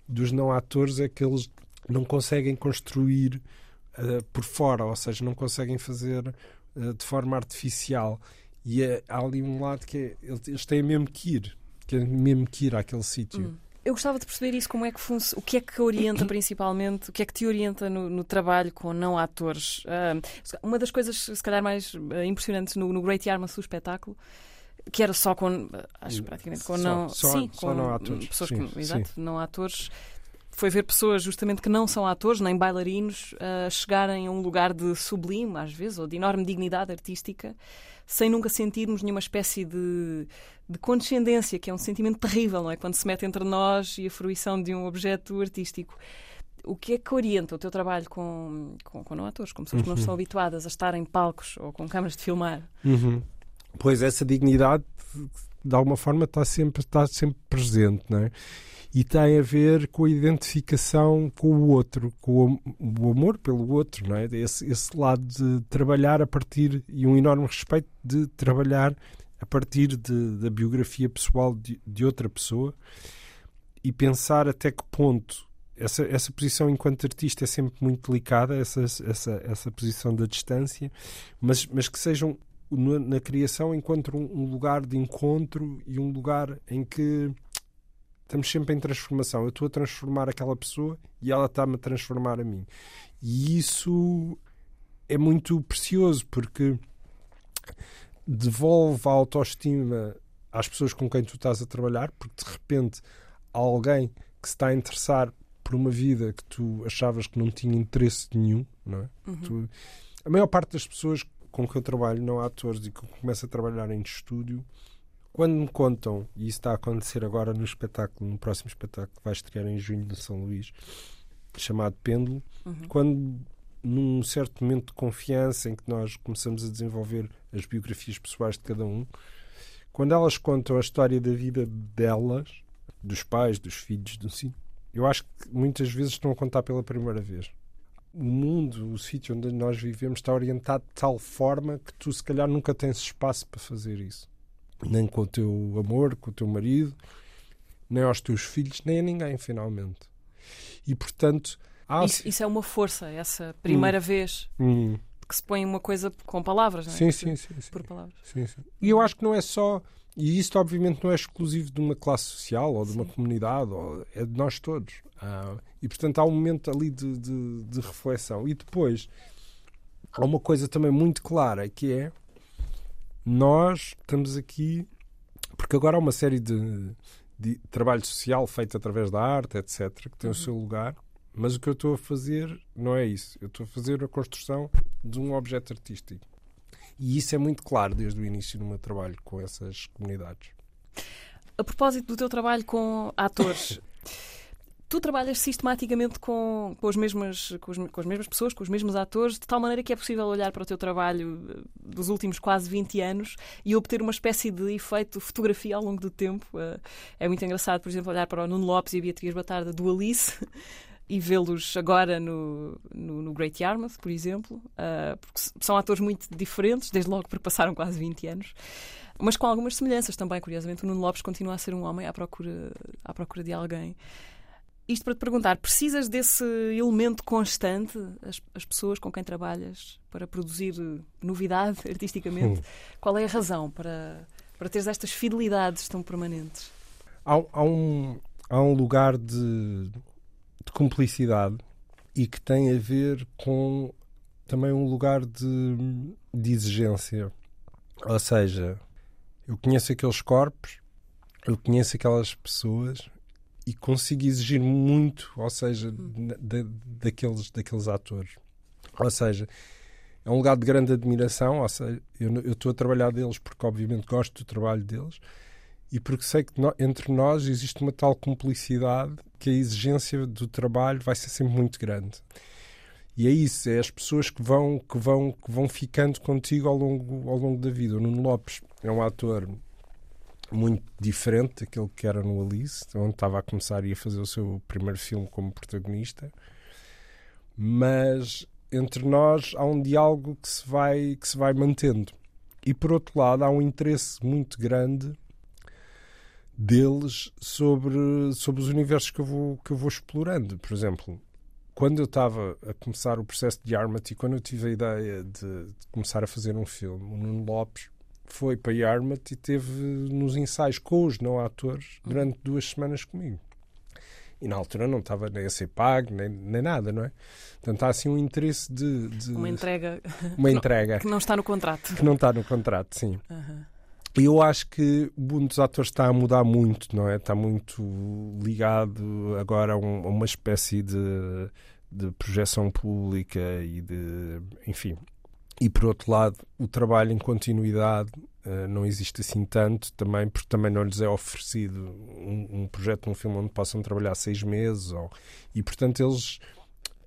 dos não atores é que eles não conseguem construir uh, por fora, ou seja, não conseguem fazer uh, de forma artificial. E é, há ali um lado que é, eles têm mesmo que ir, que é mesmo que ir àquele sítio. Hum.
Eu gostava de perceber isso, como é que funciona, o que é que orienta principalmente, o que é que te orienta no, no trabalho com não atores. Uh, uma das coisas, se calhar, mais uh, impressionantes no, no Great Yarmouth, o espetáculo, que era só com, acho praticamente, com
só,
não,
só,
sim,
só com não atores.
pessoas
sim,
que, exato, sim. não atores. Foi ver pessoas justamente que não são atores, nem bailarinos, uh, chegarem a um lugar de sublime, às vezes, ou de enorme dignidade artística, sem nunca sentirmos nenhuma espécie de, de condescendência, que é um sentimento terrível, não é? Quando se mete entre nós e a fruição de um objeto artístico. O que é que orienta o teu trabalho com, com, com não atores, com pessoas que não estão uhum. habituadas a estar em palcos ou com câmaras de filmar?
Uhum. Pois essa dignidade, de alguma forma, está sempre, está sempre presente, não é? E tem a ver com a identificação com o outro, com o, amor pelo outro, não é? Esse, esse lado de trabalhar a partir e um enorme respeito de trabalhar a partir de, da biografia pessoal de, de outra pessoa e pensar até que ponto essa, essa posição enquanto artista é sempre muito delicada, essa, essa, essa posição da distância, mas, mas que sejam na criação encontram um lugar de encontro e um lugar em que estamos sempre em transformação. Eu estou a transformar aquela pessoa e ela está-me a transformar a mim. E isso é muito precioso porque devolve a autoestima às pessoas com quem tu estás a trabalhar, porque de repente há alguém que se está a interessar por uma vida que tu achavas que não tinha interesse nenhum, não é? Uhum. Tu, a maior parte das pessoas com que eu trabalho, não atores, e que eu começo a trabalhar em estúdio, quando me contam, e isso está a acontecer agora no espetáculo, no próximo espetáculo que vai estrear em junho de São Luís, chamado Pêndulo, uhum. quando num certo momento de confiança em que nós começamos a desenvolver as biografias pessoais de cada um, quando elas contam a história da vida delas, dos pais, dos filhos, do sim, eu acho que muitas vezes estão a contar pela primeira vez o mundo, o sítio onde nós vivemos, está orientado de tal forma que tu, se calhar, nunca tens espaço para fazer isso. Nem com o teu amor, com o teu marido, nem aos teus filhos, nem a ninguém, finalmente. E, portanto.
Há... Isso, isso, é uma força, essa primeira hum. vez. Hum. Que se põe uma coisa com palavras, não é?
Sim, sim, sim, sim.
Por palavras.
Sim, sim. E eu acho que não é só. E isto, obviamente, não é exclusivo de uma classe social ou de uma comunidade, ou, é de nós todos. Ah, e, portanto, há um momento ali de, de, de, reflexão. E depois, há uma coisa também muito clara, que é nós estamos aqui, porque agora há uma série de, de trabalho social feito através da arte, etc., que tem uhum. o seu lugar, mas o que eu estou a fazer não é isso. Eu estou a fazer a construção de um objeto artístico. E isso é muito claro desde o início do meu trabalho com essas comunidades.
A propósito do teu trabalho com atores, tu trabalhas sistematicamente com, com, as mesmas, com, os, com, as mesmas pessoas, com os mesmos atores, de tal maneira que é possível olhar para o teu trabalho eh, dos últimos quase 20 anos e obter uma espécie de efeito fotografia ao longo do tempo. Eh, é muito engraçado, por exemplo, olhar para o Nuno Lopes e a Beatriz Batarda do Alice. E vê-los agora no, no, no, Great Yarmouth, por exemplo, uh, porque são atores muito diferentes, desde logo porque passaram quase 20 anos mas com algumas semelhanças também. Curiosamente, o Nuno Lopes continua a ser um homem à procura, à procura de alguém. Isto para te perguntar, precisas desse elemento constante, as, as pessoas com quem trabalhas, para produzir novidade artisticamente? Hum. Qual é a razão para, para teres estas fidelidades tão permanentes?
Há, há um, há um lugar de, de cumplicidade e que tem a ver com também um lugar de, de exigência. Ou seja, eu conheço aqueles corpos, eu conheço aquelas pessoas e consigo exigir muito, ou seja, da, daqueles, daqueles atores. Ou seja, é um lugar de grande admiração, ou seja, eu, estou a trabalhar deles porque obviamente gosto do trabalho deles e porque sei que no, entre nós existe uma tal cumplicidade que a exigência do trabalho vai ser sempre muito grande. E é isso, é as pessoas que vão, que vão, que vão ficando contigo ao longo, ao longo da vida. O Nuno Lopes é um ator muito diferente daquele que era no Alice, onde estava a começar e a fazer o seu primeiro filme como protagonista. Mas entre nós há um diálogo que se vai, que se vai mantendo. E por outro lado, há um interesse muito grande deles sobre, sobre os universos que eu, vou, que eu vou explorando. Por exemplo, quando eu estava a começar o processo de Yarmouth e quando eu tive a ideia de, de começar a fazer um filme, o Nuno Lopes foi para Yarmouth e teve nos ensaios com os não atores durante duas semanas comigo. E na altura não estava nem a ser pago, nem, nem nada, não é? Portanto, há assim um interesse de. de
uma entrega.
Uma entrega.
que não está no contrato.
Que não está no contrato, sim. Uhum. E eu acho que o mundo dos atores está a mudar muito, não é? Está muito ligado agora a, um, a uma espécie de, de projeção pública e de. Enfim, e por outro lado, o trabalho em continuidade uh, não existe assim tanto, também porque também não lhes é oferecido um, um projeto, um filme onde possam trabalhar seis meses, ou, e portanto eles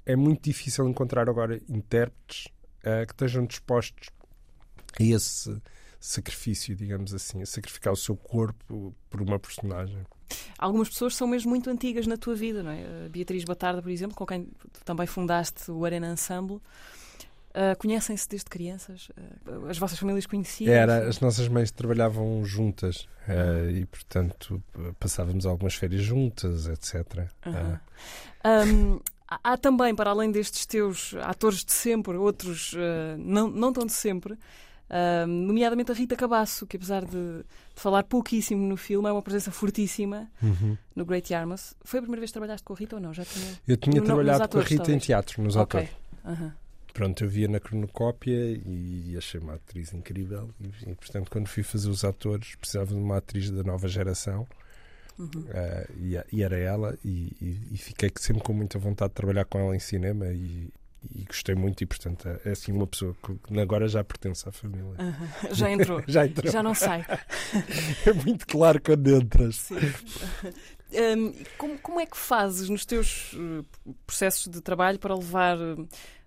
é muito difícil encontrar agora intérpretes uh, que estejam dispostos a esse sacrifício, digamos assim, sacrificar o seu corpo por uma personagem.
Algumas pessoas são mesmo muito antigas na tua vida, não é? A Beatriz Batarda, por exemplo, com quem também fundaste o Arena Ensemble. Uh, Conhecem-se desde crianças? Uh, as vossas famílias conheciam?
Era, as nossas mães trabalhavam juntas uh, e, portanto, passávamos algumas férias juntas, etc.
-huh. Um, há também, para além destes teus atores de sempre, outros não, não tão de sempre, nomeadamente a Rita Cabasso, que apesar de, de, falar pouquíssimo no filme, é uma presença fortíssima
uhum.
no Great Yarmouth. Foi a primeira vez que trabalhaste com a Rita ou não? Já tinha...
Eu tinha
no,
trabalhado com a Rita
talvez.
em teatro, nos
Ok.
atores.
Uhum.
Pronto, eu via na cronocópia e achei uma atriz incrível. E, e, portanto, quando fui fazer os atores, precisava de uma atriz da nova geração.
Uhum.
Uh, e, e, era ela. E, e, fiquei sempre com muita vontade de trabalhar com ela em cinema. E, gostei muito. E, portanto, é assim uma pessoa que agora já pertence à família.
Uhum. Já entrou.
já entrou.
Já não sai.
é muito claro quando entras.
Sim. Um, como, como, é que fazes nos teus uh, processos de trabalho para levar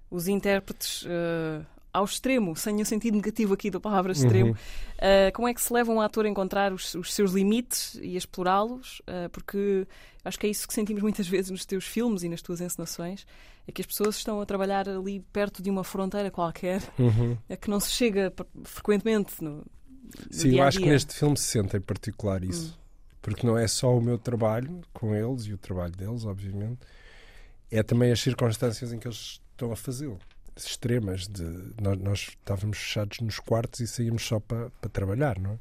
os intérpretes uh, ao extremo, sem o sentido negativo aqui da palavra extremo?
Uhum.
como é que se leva um ator a encontrar os, os seus limites e a explorá-los? porque acho que é isso que sentimos muitas vezes nos teus filmes e nas tuas encenações, é que as pessoas estão a trabalhar ali perto de uma fronteira qualquer,
uhum.
a que não se chega frequentemente no, no
Sim,
dia
eu
-dia.
acho que neste filme se sente em particular isso.
Hum
porque não é só o meu trabalho com eles e o trabalho deles, obviamente, é também as circunstâncias em que eles estão a fazê-lo. Extremas, de nós, nós, estávamos fechados nos quartos e saímos só para, para trabalhar, não é?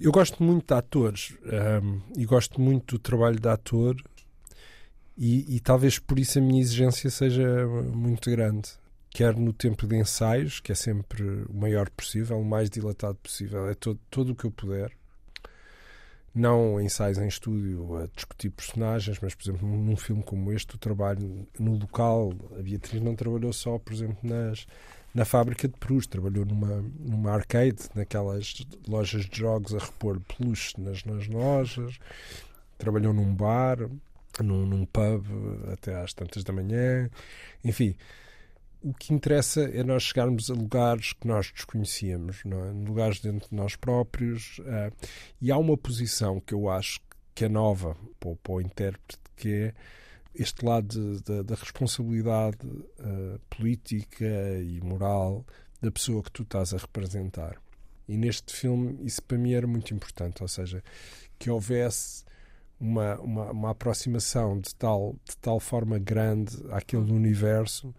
Eu gosto muito de atores um, e gosto muito do trabalho de ator e, e talvez por isso a minha exigência seja muito grande. Quer no tempo de ensaios, que é sempre o maior possível, o mais dilatado possível, é todo, todo o que eu puder não ensaios em estúdio a discutir personagens, mas, por exemplo, num filme como este, o trabalho no local, a Beatriz não trabalhou só, por exemplo, nas, na fábrica de perus, trabalhou numa, numa arcade, naquelas lojas de jogos a repor peluche nas, nas lojas, trabalhou num bar, num, num pub até às tantas da manhã, enfim o que interessa é nós chegarmos a lugares que nós desconhecíamos, não é? lugares dentro de nós próprios. Uh, e há uma posição que eu acho que é nova para, para o intérprete, que é este lado da responsabilidade uh, política e moral da pessoa que tu estás a representar. E neste filme isso para mim era muito importante, ou seja, que houvesse uma, uma, uma aproximação de tal, de tal forma grande àquele universo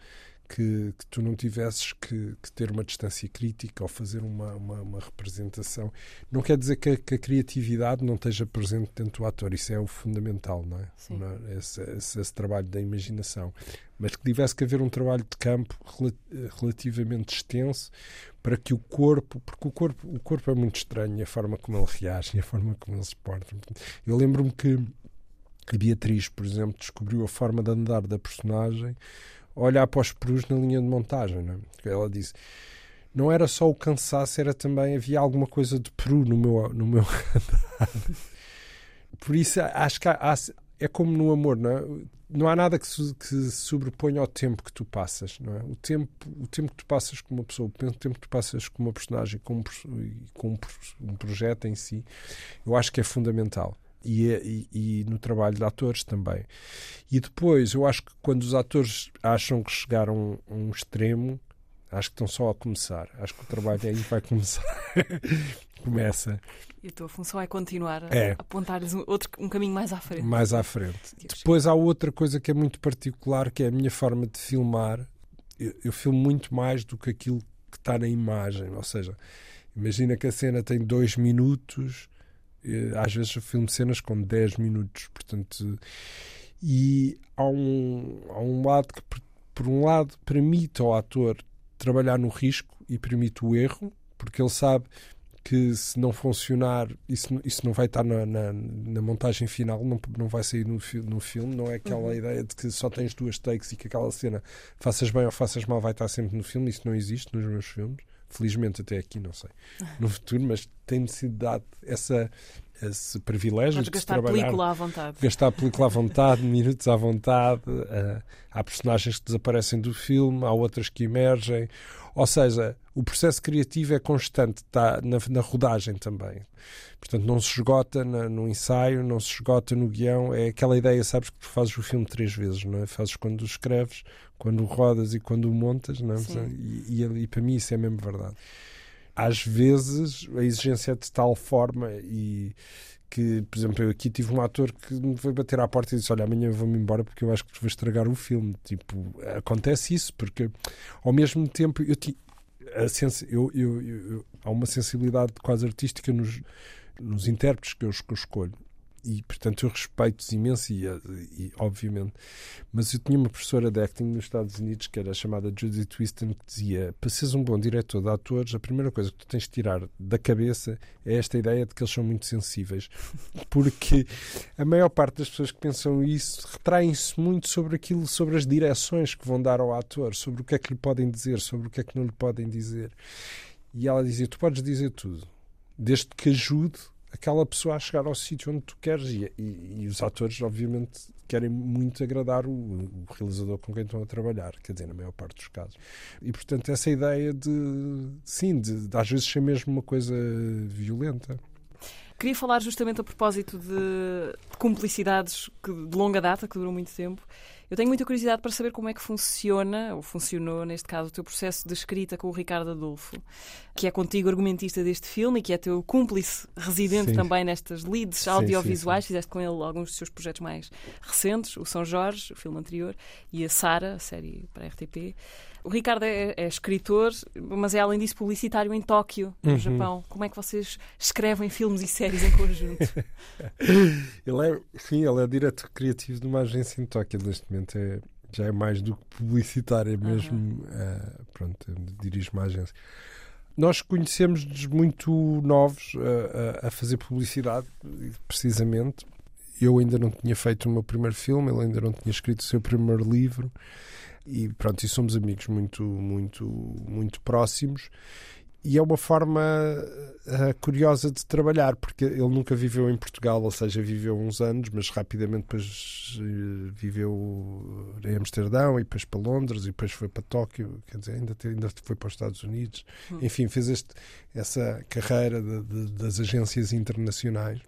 que, que, tu não tivesses que, que, ter uma distância crítica ou fazer uma, uma, uma representação. Não quer dizer que a, que a, criatividade não esteja presente dentro do ator, isso é o fundamental, não é? Não é? Esse, esse, esse, trabalho da imaginação. Mas que tivesse que haver um trabalho de campo relativamente extenso para que o corpo, porque o corpo, o corpo é muito estranho, a forma como ele reage, a forma como ele se porta. Eu lembro-me que a Beatriz, por exemplo, descobriu a forma de andar da personagem olhar para os perus na linha de montagem. É? Ela disse não era só o cansaço, era também havia alguma coisa de peru no meu, no meu. Por isso acho que há, é como no amor, não é? Não há nada que se, que sobreponha ao tempo que tu passas, não é? O tempo, o tempo que tu passas com uma pessoa, o tempo que tu passas com uma personagem, com um, com um projeto em si, eu acho que é fundamental. E, e, e, no trabalho de atores também. E depois, eu acho que quando os atores acham que chegaram a um extremo, acho que estão só a começar. Acho que o trabalho aí vai começar. Começa.
E a tua função é continuar a
É.
apontar-lhes um, outro, um caminho mais à frente.
Mais à frente. Depois há outra coisa que é muito particular, que é a minha forma de filmar. Eu, eu filmo muito mais do que aquilo que está na imagem. Ou seja, imagina que a cena tem dois minutos às vezes eu filmo cenas com 10 minutos, portanto, e há um, há um lado que, por, por um lado, permite ao ator trabalhar no risco e permite o erro, porque ele sabe que se não funcionar, isso, isso não vai estar na, na, na montagem final, não, não vai sair no, no filme. Não é aquela
Uhum.
ideia de que só tens duas takes e que aquela cena, faças bem ou faças mal, vai estar sempre no filme. Isso não existe nos meus filmes. Felizmente até aqui, não sei, no futuro, mas tem-me sido dado essa, esse privilégio
Podes
de
gastar
trabalhar
película à vontade.
gastar a película à vontade, minutos à vontade. eh, há personagens que desaparecem do filme, há outras que emergem. Ou seja, o processo criativo é constante, está na, na rodagem também. Portanto, não se esgota na- no ensaio, não se esgota no guião. É aquela ideia, sabes, que tu fazes o filme três vezes, não é? Fazes quando o escreves, quando rodas e quando montas, não é? E, e, e para mim isso é mesmo verdade. Às vezes a exigência é de tal forma e que, por exemplo, eu aqui tive um ator que me veio bater à porta e disse: Olha, amanhã eu vou-me embora porque eu acho que vou estragar o filme. Tipo, acontece isso, porque ao mesmo tempo ti- eu, eu- eu- eu- há uma sensibilidade quase artística nos, nos intérpretes que eu, que eu escolho. E, portanto, eu respeito-os imenso, e, e, obviamente. Mas eu tinha uma professora de acting nos Estados Unidos, que era chamada Judy Twiston, que dizia: para seres um bom diretor de atores, a primeira coisa que tu tens de tirar da cabeça é esta ideia de que eles são muito sensíveis. Porque a maior parte das pessoas que pensam isso retraem-se muito sobre aquilo, sobre as direções que vão dar ao ator, sobre o que é que lhe podem dizer, sobre o que é que não lhe podem dizer. E ela dizia: Tu podes dizer tudo, desde que ajude aquela pessoa a chegar ao sítio onde tu queres. E, e- e os atores, obviamente, querem muito agradar o, o realizador com quem estão a trabalhar, quer dizer, na maior parte dos casos. E, portanto, essa ideia de, sim, de, de às vezes ser mesmo uma coisa violenta.
Queria falar justamente a propósito de, de cumplicidades que- de longa data, que duram muito tempo. Eu tenho muita curiosidade para saber como é que funciona, ou funcionou, neste caso, o teu processo de escrita com o Ricardo Adolfo, que é contigo argumentista deste filme e que é teu cúmplice residente
Sim.
também nestas leads
Sim,
audiovisuais.
sim,
Fizeste com ele alguns dos seus projetos mais recentes, o São Jorge, o filme anterior, e a Sara, a série para a RTP. O Ricardo é, é escritor, mas é além disso publicitário em Tóquio, no
Uhum.
Japão. Como é que vocês escrevem filmes e séries em conjunto?
Ele é, sim, ele é diretor criativo de uma agência em Tóquio neste momento. É, já é mais do que publicitário, é mesmo. eh, pronto, dirige uma agência. Nós conhecemos-nos muito novos eh, a, a fazer publicidade, precisamente. Eu ainda não tinha feito o meu primeiro filme, ele ainda não tinha escrito o seu primeiro livro. E pronto, e somos amigos muito, muito, muito próximos. E é uma forma eh, curiosa de trabalhar, porque ele nunca viveu em Portugal, ou seja, viveu uns anos, mas rapidamente depois eh, viveu em Amsterdão e depois para Londres e depois foi para Tóquio, quer dizer, ainda, ainda foi para os Estados Unidos.
Hum.
Enfim, fez este, essa carreira de- de- das agências internacionais.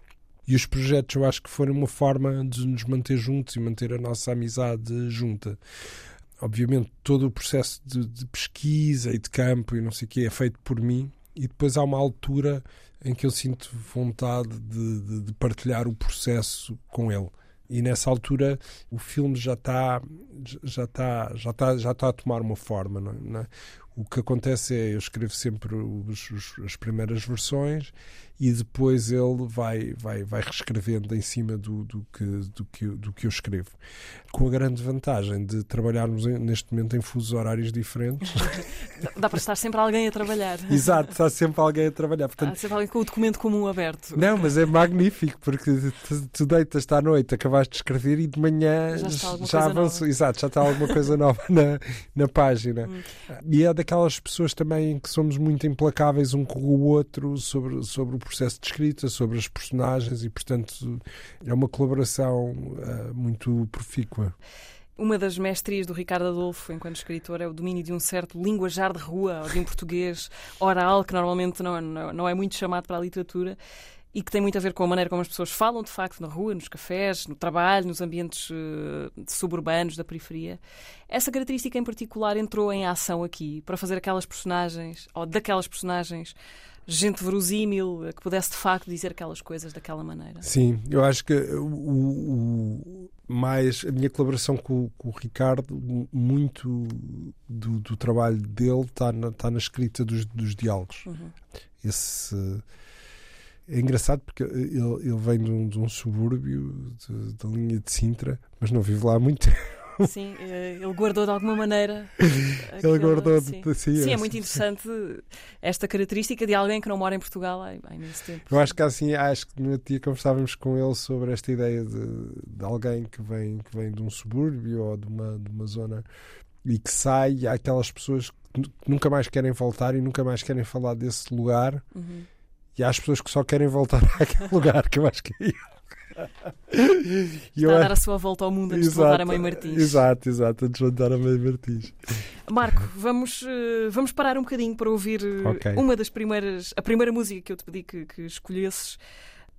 E os projetos eu acho que foram uma forma de nos manter juntos e manter a nossa amizade junta obviamente todo o processo de, de pesquisa e de campo e não sei o que é feito por mim e depois há uma altura em que eu sinto vontade de, de- de partilhar o processo com ele e nessa altura o filme já está já está já está já está a tomar uma forma não é? O que acontece é eu escrevo sempre os- os- as primeiras versões e depois ele vai vai vai reescrevendo em cima do, do que do que eu- do que eu escrevo com a grande vantagem de trabalharmos em- neste momento em fusos horários diferentes.
Dá- para estar sempre alguém a trabalhar.
Exato, está sempre alguém a trabalhar.
Há
Portanto,
sempre alguém com o documento comum aberto.
não, mas é magnífico porque tu, tu deitas-te à noite, acabaste de escrever e de manhã
Já
já avançou. Exato, já está alguma coisa nova na, na página.
Hum.
E é daquelas pessoas também que somos muito implacáveis um com o outro sobre, sobre o processo de escrita, sobre as personagens e, portanto, é uma colaboração ah, muito profícua.
Uma das mestrias do Ricardo Adolfo, enquanto escritor, é o domínio de um certo linguajar de rua, ou de um português oral, que normalmente não, não, não é muito chamado para a literatura, e que tem muito a ver com a maneira como as pessoas falam, de facto, na rua, nos cafés, no trabalho, nos ambientes eh, suburbanos da periferia. Essa característica em particular entrou em ação aqui, para fazer aquelas personagens, ou daquelas personagens, gente verosímil, que pudesse de facto dizer aquelas coisas daquela maneira.
Sim, eu acho que o, o- mais a minha colaboração com, com o Ricardo, muito do, do trabalho dele está na, está na escrita dos, dos diálogos.
Uhum.
Esse é engraçado porque ele, ele vem de um, de um subúrbio de- da linha de Sintra, mas não vive lá há muito tempo.
Sim, eh, ele guardou de alguma maneira.
Ele
aquela-
guardou
sim.
de, sim,
Sim, é muito interessante esta característica de alguém que não mora em Portugal há, imenso tempo.
Eu acho que assim, acho que no dia conversávamos com ele sobre esta ideia de, de alguém que vem, que vem de um subúrbio ou de uma, de uma zona e que sai, há aquelas pessoas que que nunca mais querem voltar e nunca mais querem falar desse lugar.
Uhum.
E há as pessoas que só querem voltar àquele lugar, que eu acho que é
e Está a dar a sua volta ao mundo antes exato, de voltar a Mãe Martins.
Exato, exato, antes de voltar a Mãe Martins.
Marco, vamos, uh, vamos parar um bocadinho para ouvir uh, okay. uma das primeiras, a primeira música que eu te pedi que, que escolhesses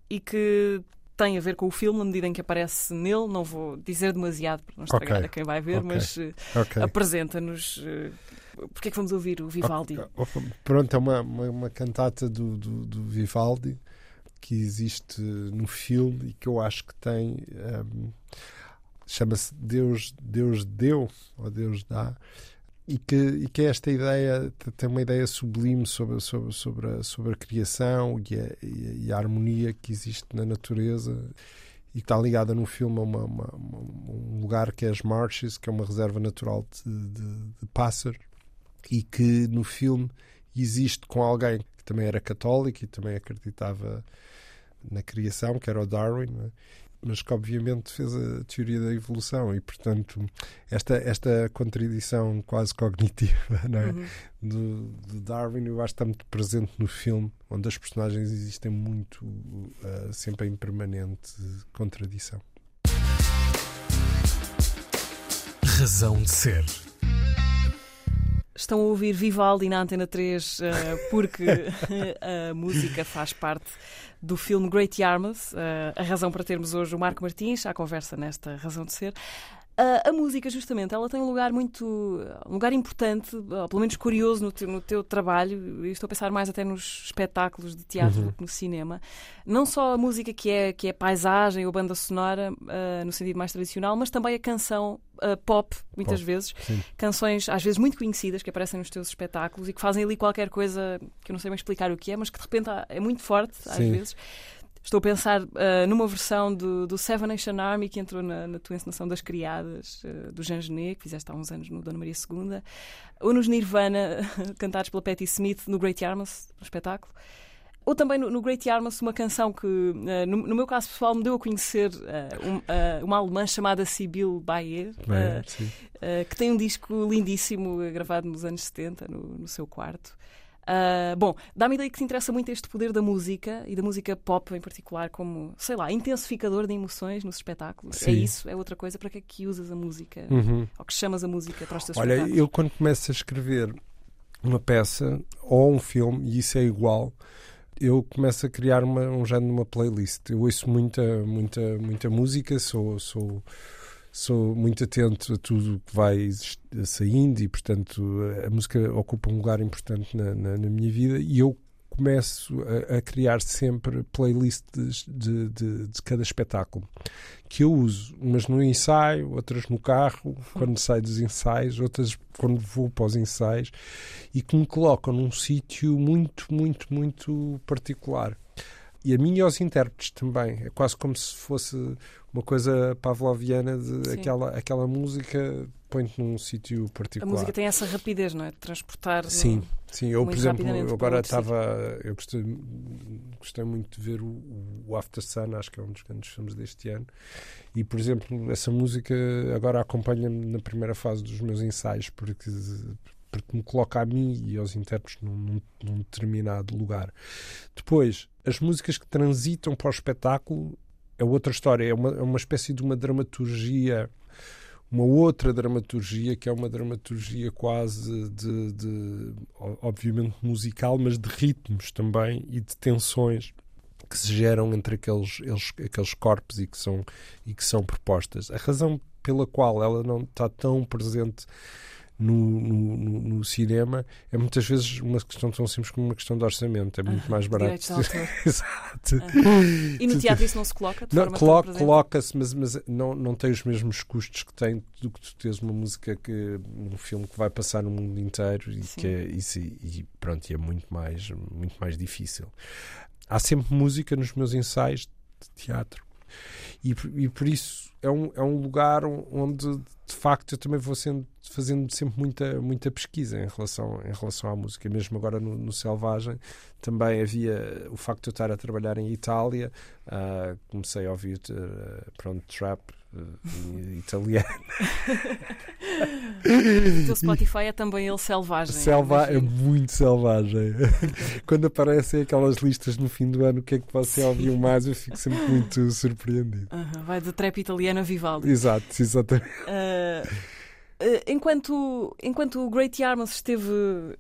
e que tem a ver com o filme, na medida em que aparece nele. Não vou dizer demasiado para não estragar okay. a quem vai ver, okay. mas uh, okay. apresenta-nos. Uh, porque é que vamos ouvir o Vivaldi?
Pronto, é uma, uma, uma cantata do, do, do Vivaldi que existe no filme e que eu acho que tem. Um, chama-se Deus, Deus deu, ou Deus dá, e que, e que esta ideia tem uma ideia sublime sobre, sobre, sobre, a, sobre a criação e a, e a harmonia que existe na natureza e que está ligada no filme a uma, uma, um lugar que é as Marshes, que é uma reserva natural de, de, de pássaros, e que no filme existe com alguém que também era católico e também acreditava na criação, que era o Darwin, é? mas que obviamente fez a teoria da evolução e, portanto, esta, esta contradição quase cognitiva não é? Uhum. do, do, Darwin eu acho que está muito presente no filme, onde as personagens existem muito, uh, sempre em permanente contradição.
Razão de ser.
Estão a ouvir Vivaldi na Antena 3 uh, eh, porque a música faz parte do filme Great Yarmouth. Uh, a razão para termos hoje o Marco Martins à conversa nesta razão de ser. A música, justamente, ela tem um lugar muito. um lugar importante, ou pelo menos curioso no teu, no teu trabalho, e estou a pensar mais até nos espetáculos de teatro uhum. do que no cinema. Não só a música que é, que é paisagem ou banda sonora, uh, no sentido mais tradicional, mas também a canção uh, pop, muitas pop, vezes. Sim. Canções, às vezes, muito conhecidas que aparecem nos teus espetáculos e que fazem ali qualquer coisa que eu não sei bem explicar o que é, mas que de repente é muito forte, às sim. vezes. Estou a pensar uh, numa versão do, do, Seven Nation Army que entrou na, na tua encenação das Criadas, uh, do Jean Genet, que fizeste há uns anos no Dona Maria II, ou nos Nirvana, cantados pela Patti Smith no Great Yarmouth, no espetáculo. Ou também no, no Great Yarmouth, uma canção que, uh, no, no, meu caso pessoal, me deu a conhecer um, uma alemã chamada Sibyl Bayer, que tem um disco lindíssimo, gravado nos anos 70, no, no seu quarto. Uh, bom, dá-me ideia que te interessa muito este poder da música e da música pop em particular, como, sei lá, intensificador de emoções nos espetáculos. É Sim. É isso? É outra coisa? Para que é que usas a música? Uhum. Ou que chamas a música para os teus
Olha,
espetáculos?
eu quando começo a escrever uma peça ou um filme, e isso é igual, eu começo a criar uma, um género numa playlist. Eu ouço muita, muita, muita música, sou. sou sou muito atento a tudo que vai saindo e, portanto, a música ocupa um lugar importante na, na, na minha vida e eu começo a, a criar sempre playlists de, de, de, cada espetáculo que eu uso, umas no ensaio, outras no carro, quando saio dos ensaios, outras quando vou para os ensaios e que me colocam num sítio muito, muito, muito particular. E a mim e aos intérpretes também. É quase como se fosse uma coisa pavloviana de aquela, aquela música põe-te num sítio particular.
A música tem essa rapidez, não é? De transportar.
Sim, sim. Eu, por exemplo, agora estava. Eu gostei, gostei muito de ver o, o, After Sun, acho que é um dos grandes filmes deste ano. E, por exemplo, essa música agora acompanha-me na primeira fase dos meus ensaios, porque porque me coloca a mim e aos intérpretes num, num, determinado lugar. Depois, as músicas que transitam para o espetáculo é outra história, é uma, é uma espécie de uma dramaturgia, uma outra dramaturgia, que é uma dramaturgia quase de, de obviamente musical, mas de ritmos também e de tensões que se geram entre aqueles, eles, aqueles corpos e que, são, e que são propostas. A razão pela qual ela não está tão presente no, no, no, cinema é muitas vezes uma questão tão simples como uma questão de orçamento. É muito ah, mais barato.
Exato. Ah. E no teatro isso não se coloca?
não, coloca, coloca-se, mas, mas não, não tem os mesmos custos que tem do que tu tens uma música que um filme que vai passar no mundo inteiro e Sim. que é, isso, e pronto, e é muito mais, muito mais difícil. Há sempre música nos meus ensaios de teatro. E, e por isso é um, é um lugar onde de facto eu também vou sendo, fazendo sempre muita, muita pesquisa em relação, em relação à música. Mesmo agora no, no Selvagem também havia o facto de eu estar a trabalhar em Itália, uh, comecei a ouvir uh, pronto, trap uh, italiano.
o teu Spotify é também ele selvagem.
Selva é muito selvagem. Quando aparecem aquelas listas no fim do ano, o que é que você Sim. ouviu mais? Eu fico sempre muito surpreendido.
Uh -huh. Vai de trap italiano a Vivaldi.
Exato, exatamente. Uh,
enquanto, enquanto o Great Yarmouth esteve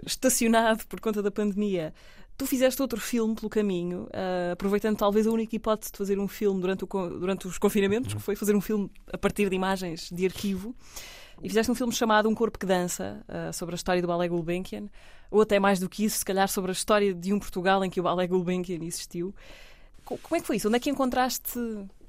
estacionado por conta da pandemia, Tu fizeste outro filme pelo caminho, uh, aproveitando talvez a única hipótese de fazer um filme durante, o, durante os confinamentos, que foi fazer um filme a partir de imagens de arquivo. E fizeste um filme chamado Um Corpo que Dança, uh, sobre a história do Ballet Gulbenkian, ou até mais do que isso, se calhar sobre a história de um Portugal em que o Ballet Gulbenkian existiu. Como é que foi isso? Onde é que encontraste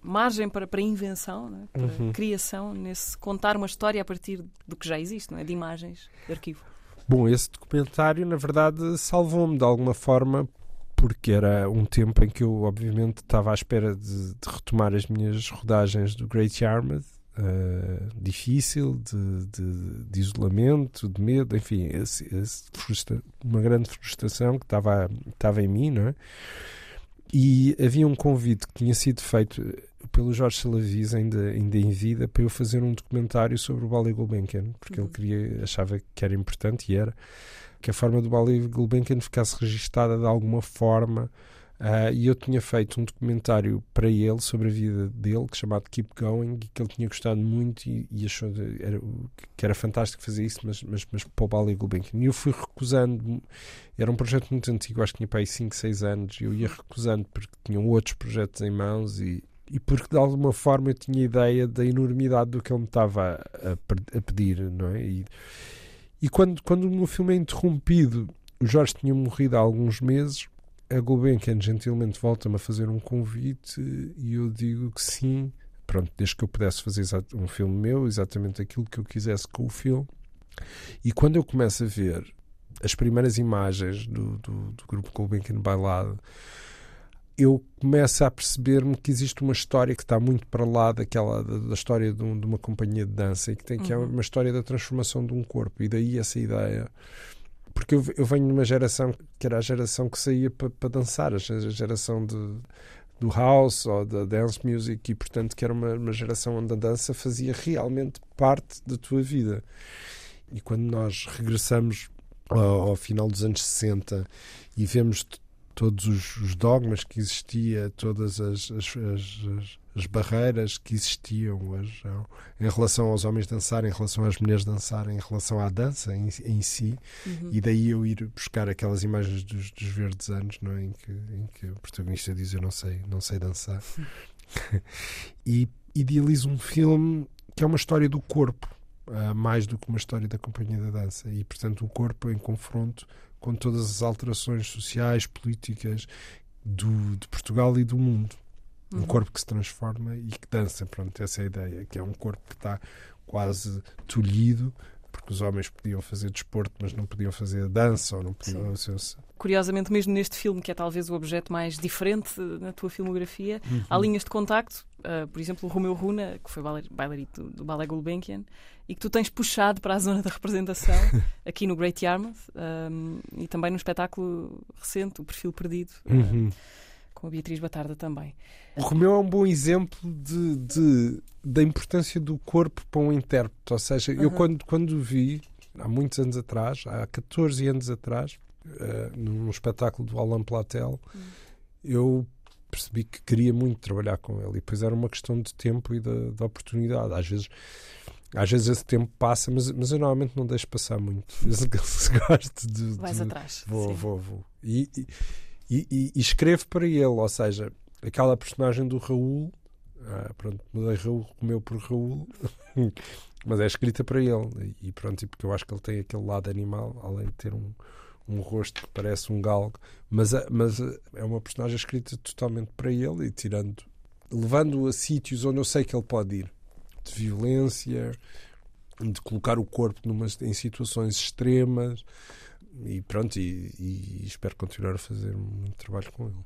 margem para, para invenção, é? para uhum. criação, nesse contar uma história a partir do que já existe, não é? de imagens de arquivo?
Bom, esse documentário, na verdade, salvou-me de alguma forma, porque era um tempo em que eu, obviamente, estava à espera de, de retomar as minhas rodagens do Great Yarmouth. Uh, difícil, de, de, de, isolamento, de medo, enfim, esse, esse frustra, uma grande frustração que estava, estava em mim, não é? E havia um convite que tinha sido feito pelo Jorge Salavis, ainda, ainda em vida, para eu fazer um documentário sobre o Ballet Gulbenkian, porque uhum. ele queria, achava que era importante e era que a forma do Ballet Gulbenkian ficasse registada de alguma forma. Uh, e eu tinha feito um documentário para ele sobre a vida dele, que chamado Keep Going, e que ele tinha gostado muito e, e achou de, era, que era fantástico fazer isso, mas, mas, mas para o Ballet Gulbenkian. E eu fui recusando, era um projeto muito antigo, acho que tinha para aí 5, 6 anos, e eu ia recusando porque tinham outros projetos em mãos e, e porque de alguma forma eu tinha ideia da enormidade do que ele me estava a, a pedir, não é? E, e quando, quando o meu filme é interrompido, o Jorge tinha morrido há alguns meses, a Gulbenkian gentilmente volta-me a fazer um convite e eu digo que sim, pronto, desde que eu pudesse fazer um filme meu, exatamente aquilo que eu quisesse com o filme. E quando eu começo a ver as primeiras imagens do, do, do grupo Gulbenkian bailado, eu começo a perceber-me que existe uma história que está muito para lá daquela da, da história de, um, de, uma companhia de dança e que tem que é uhum. é uma história da transformação de um corpo. E daí essa ideia. Porque eu, eu venho de uma geração que era a geração que saía para, para dançar a geração de, do house ou da dance music e portanto que era uma, uma geração onde a dança fazia realmente parte da tua vida. E quando nós regressamos ao, ao final dos anos 60 e vemos todos os, os, dogmas que existia, todas as, as, as, as barreiras que existiam em relação aos homens dançarem, em relação às mulheres dançarem, em relação à dança em, em si, uhum. e daí eu ir buscar aquelas imagens dos, dos verdes anos, não é? em, que, em que o protagonista diz eu não sei, não sei dançar. e idealizo um filme que é uma história do corpo, uh, mais do que uma história da companhia da dança, e portanto o corpo em confronto com todas as alterações sociais, políticas do, de Portugal e do mundo. Um uhum. corpo que se transforma e que dança. Pronto, essa é a ideia. Que é um corpo que está quase tolhido, porque os homens podiam fazer desporto, mas não podiam fazer dança ou não podiam.
Curiosamente, mesmo neste filme, que é talvez o objeto mais diferente na tua filmografia, uhum. há linhas de contacto. Uh, por exemplo, o Romeu Runa, que foi bailarito do, do Ballet Gulbenkian, e que tu tens puxado para a zona da representação aqui no Great Yarmouth um, e também no espetáculo recente, O Perfil Perdido. Uhum. Uh, com a Beatriz Batarda também.
O Romeu é um bom exemplo de, de da importância do corpo para um intérprete. Ou seja, uhum. eu quando, quando vi, há muitos anos atrás, há 14 anos atrás, uh, num espetáculo do Alain Platel, uhum. eu percebi que queria muito trabalhar com ele. E depois era uma questão de tempo e de, de oportunidade. Às vezes às vezes esse tempo passa, mas, mas eu normalmente não deixo passar muito. Eu gosto de.
Vais de, atrás.
Vou, sim. vou, vou. E, e, e, e, escrevo para ele, ou seja, aquela personagem do Raul. Ah, pronto, mudei Raul, comeu por Raul, mas é escrita para ele. E pronto, porque eu acho que ele tem aquele lado animal, além de ter um, um rosto que parece um galgo, mas, mas é uma personagem escrita totalmente para ele e tirando, levando-o a sítios onde eu sei que ele pode ir de violência, de colocar o corpo numa, em situações extremas e pronto, e, e espero continuar a fazer muito trabalho com ele.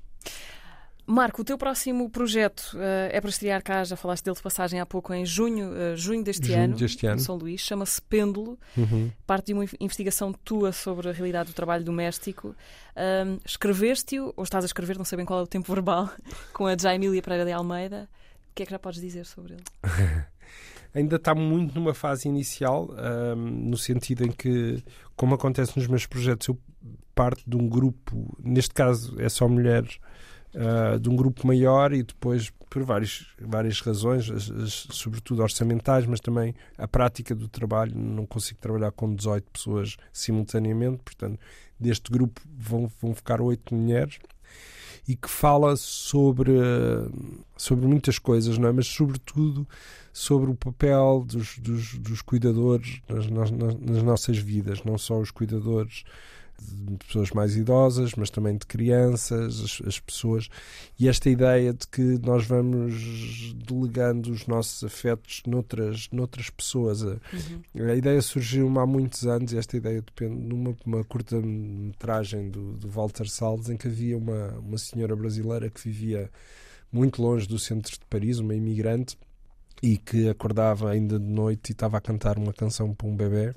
Marco, o teu próximo projeto uh, é para estrear cá, já falaste dele de passagem há pouco, em junho, uh, junho deste
junho
ano,
deste ano.
em São Luís, chama-se Pêndulo, uhum. parte de uma investigação tua sobre a realidade do trabalho doméstico. Uh, Escreveste-o, ou estás a escrever, não sei bem qual é o tempo verbal, com a Jaimília Pereira de Almeida. O que é que já podes dizer sobre ele?
Ainda está muito numa fase inicial, um, no sentido em que, como acontece nos meus projetos, eu parto de um grupo, neste caso é só mulheres, uh, de um grupo maior e depois, por várias, várias razões, as, as, sobretudo orçamentais, mas também a prática do trabalho, não consigo trabalhar com 18 pessoas simultaneamente, portanto, deste grupo vão, vão ficar oito mulheres e que fala sobre, sobre muitas coisas, não é? mas sobretudo sobre o papel dos, dos, dos cuidadores nas, nas, nas, nossas vidas, não só os cuidadores de pessoas mais idosas, mas também de crianças, as, as, pessoas, e esta ideia de que nós vamos delegando os nossos afetos noutras, noutras pessoas. Uhum. A ideia surgiu há muitos anos, e esta ideia depende numa uma curta-metragem do, do Walter Salles, em que havia uma, uma senhora brasileira que vivia muito longe do centro de Paris, uma imigrante, e que acordava ainda de noite e estava a cantar uma canção para um bebê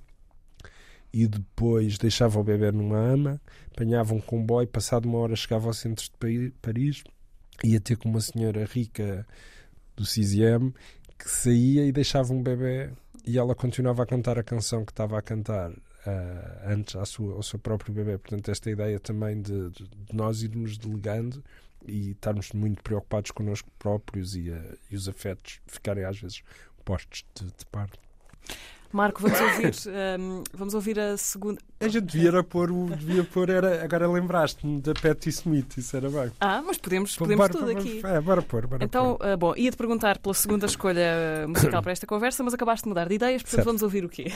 e depois deixava o bebê numa ama, apanhava um comboio, passado uma hora chegava ao centro de Paris, ia ter com uma senhora rica do CISIM que saía e deixava um bebê e ela continuava a cantar a canção que estava a cantar uh, antes à sua, ao seu próprio bebê. Portanto, esta ideia também de, de, de nós irmos delegando e estarmos muito preocupados connosco próprios e, uh, e os afetos ficarem às vezes postos de, de parte.
Marco, vamos ouvir, um, vamos ouvir a segunda.
A gente devia pôr, devia pôr era, agora lembraste-me da Patti Smith, isso era bem.
Ah, mas podemos, podemos bora, tudo
bora,
aqui.
É, bora pôr, bora
Então,
pôr.
Uh, bom, ia-te perguntar pela segunda escolha musical para esta conversa, mas acabaste de mudar de ideias, portanto certo. vamos ouvir o quê?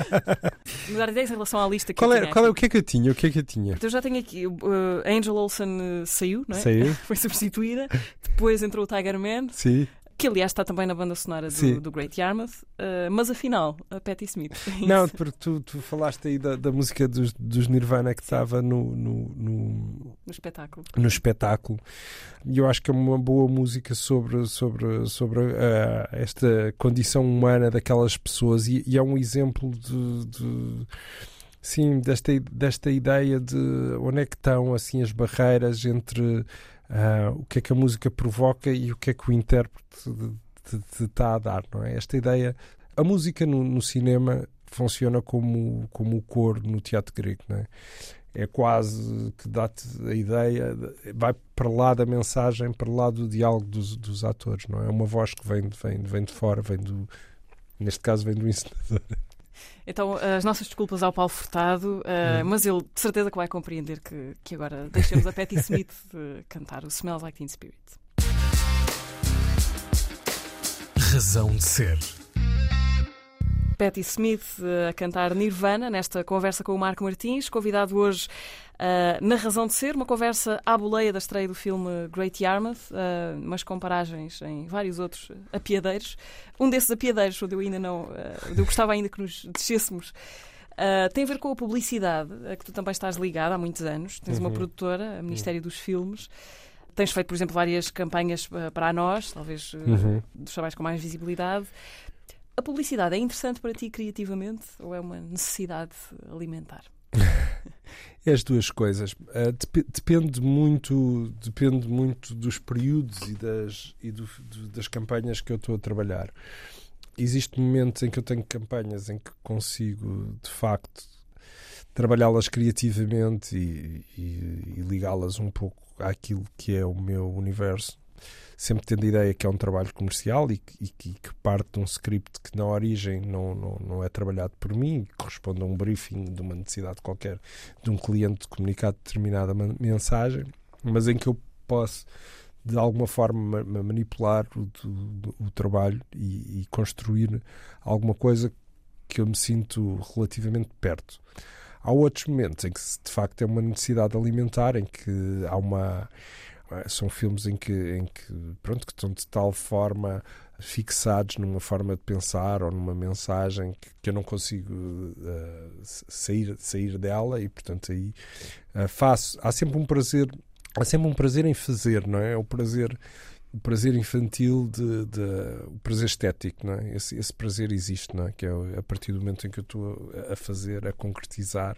mudar de ideias em relação à lista que
qual
eu
era, qual é, O que é que eu tinha? O que é que eu tinha?
Então já tenho aqui, uh, Angel Olsen uh, saiu, não é?
Saiu.
Foi substituída, depois entrou o Tiger Man.
Sim
que aliás está também na banda sonora do, do Great Yarmouth, uh, mas afinal, a Patti Smith.
É não, porque tu, tu falaste aí da, da música dos, dos Nirvana que estava no, no, no,
no, espetáculo.
No espetáculo. E eu acho que é uma boa música sobre, sobre, sobre uh, esta condição humana daquelas pessoas e, e é um exemplo de, de sim, desta, desta ideia de onde é que estão assim as barreiras entre uh, o que é que a música provoca e o que é que o intérprete te está a dar, não é? Esta ideia. A música no, no, cinema funciona como, como o coro no teatro grego, não é? É quase que dá-te a ideia, vai para lá da mensagem, para lá do diálogo dos, dos atores, não é? É uma voz que vem, vem, vem de fora, vem do. Neste caso, vem do encenador.
Então, as nossas desculpas ao Paulo Furtado, uh, mas ele de certeza que vai compreender que, que agora deixemos a Patti Smith de cantar o Smells Like Teen Spirit.
Razão de ser.
Patti Smith a cantar Nirvana nesta conversa com o Marco Martins, convidado hoje uh, na Razão de Ser, uma conversa à boleia da estreia do filme Great Yarmouth, uh, mas com paragens em vários outros apiadeiros. Um desses apiadeiros, onde eu ainda não. Uh, eu gostava ainda que nos descêssemos. Uh, tem a ver com a publicidade, a que tu também estás ligado há muitos anos. Tens uhum. uma produtora, a Ministério uhum. dos Filmes. Tens feito, por exemplo, várias campanhas para a nós, talvez uhum. dos trabalhos com mais visibilidade. A publicidade é interessante para ti criativamente ou é uma necessidade alimentar?
É as duas coisas. Uh, dep depende muito, depende muito dos períodos e das, e do, do, das campanhas que eu estou a trabalhar. Existem momentos em que eu tenho campanhas em que consigo, de facto, trabalhá-las criativamente e, e, e ligá-las um pouco àquilo que é o meu universo sempre tendo a ideia que é um trabalho comercial e, e, e que parte de um script que na origem não, não, não é trabalhado por mim, corresponde a um briefing de uma necessidade qualquer de um cliente comunicar determinada mensagem, mas em que eu posso de alguma forma manipular o, o, trabalho e, e construir alguma coisa que eu me sinto relativamente perto. Há outros momentos em que de facto é uma necessidade alimentar, em que há uma? São filmes em que, em que, pronto, que estão de tal forma fixados numa forma de pensar ou numa mensagem que, que eu não consigo uh, sair, sair dela e, portanto, aí uh, faço. Há sempre um prazer, há sempre um prazer em fazer, não é? O prazer o prazer infantil de, de, o prazer estético, não é? Esse, esse prazer existe, não é? Que é a partir do momento em que eu estou a fazer, a concretizar,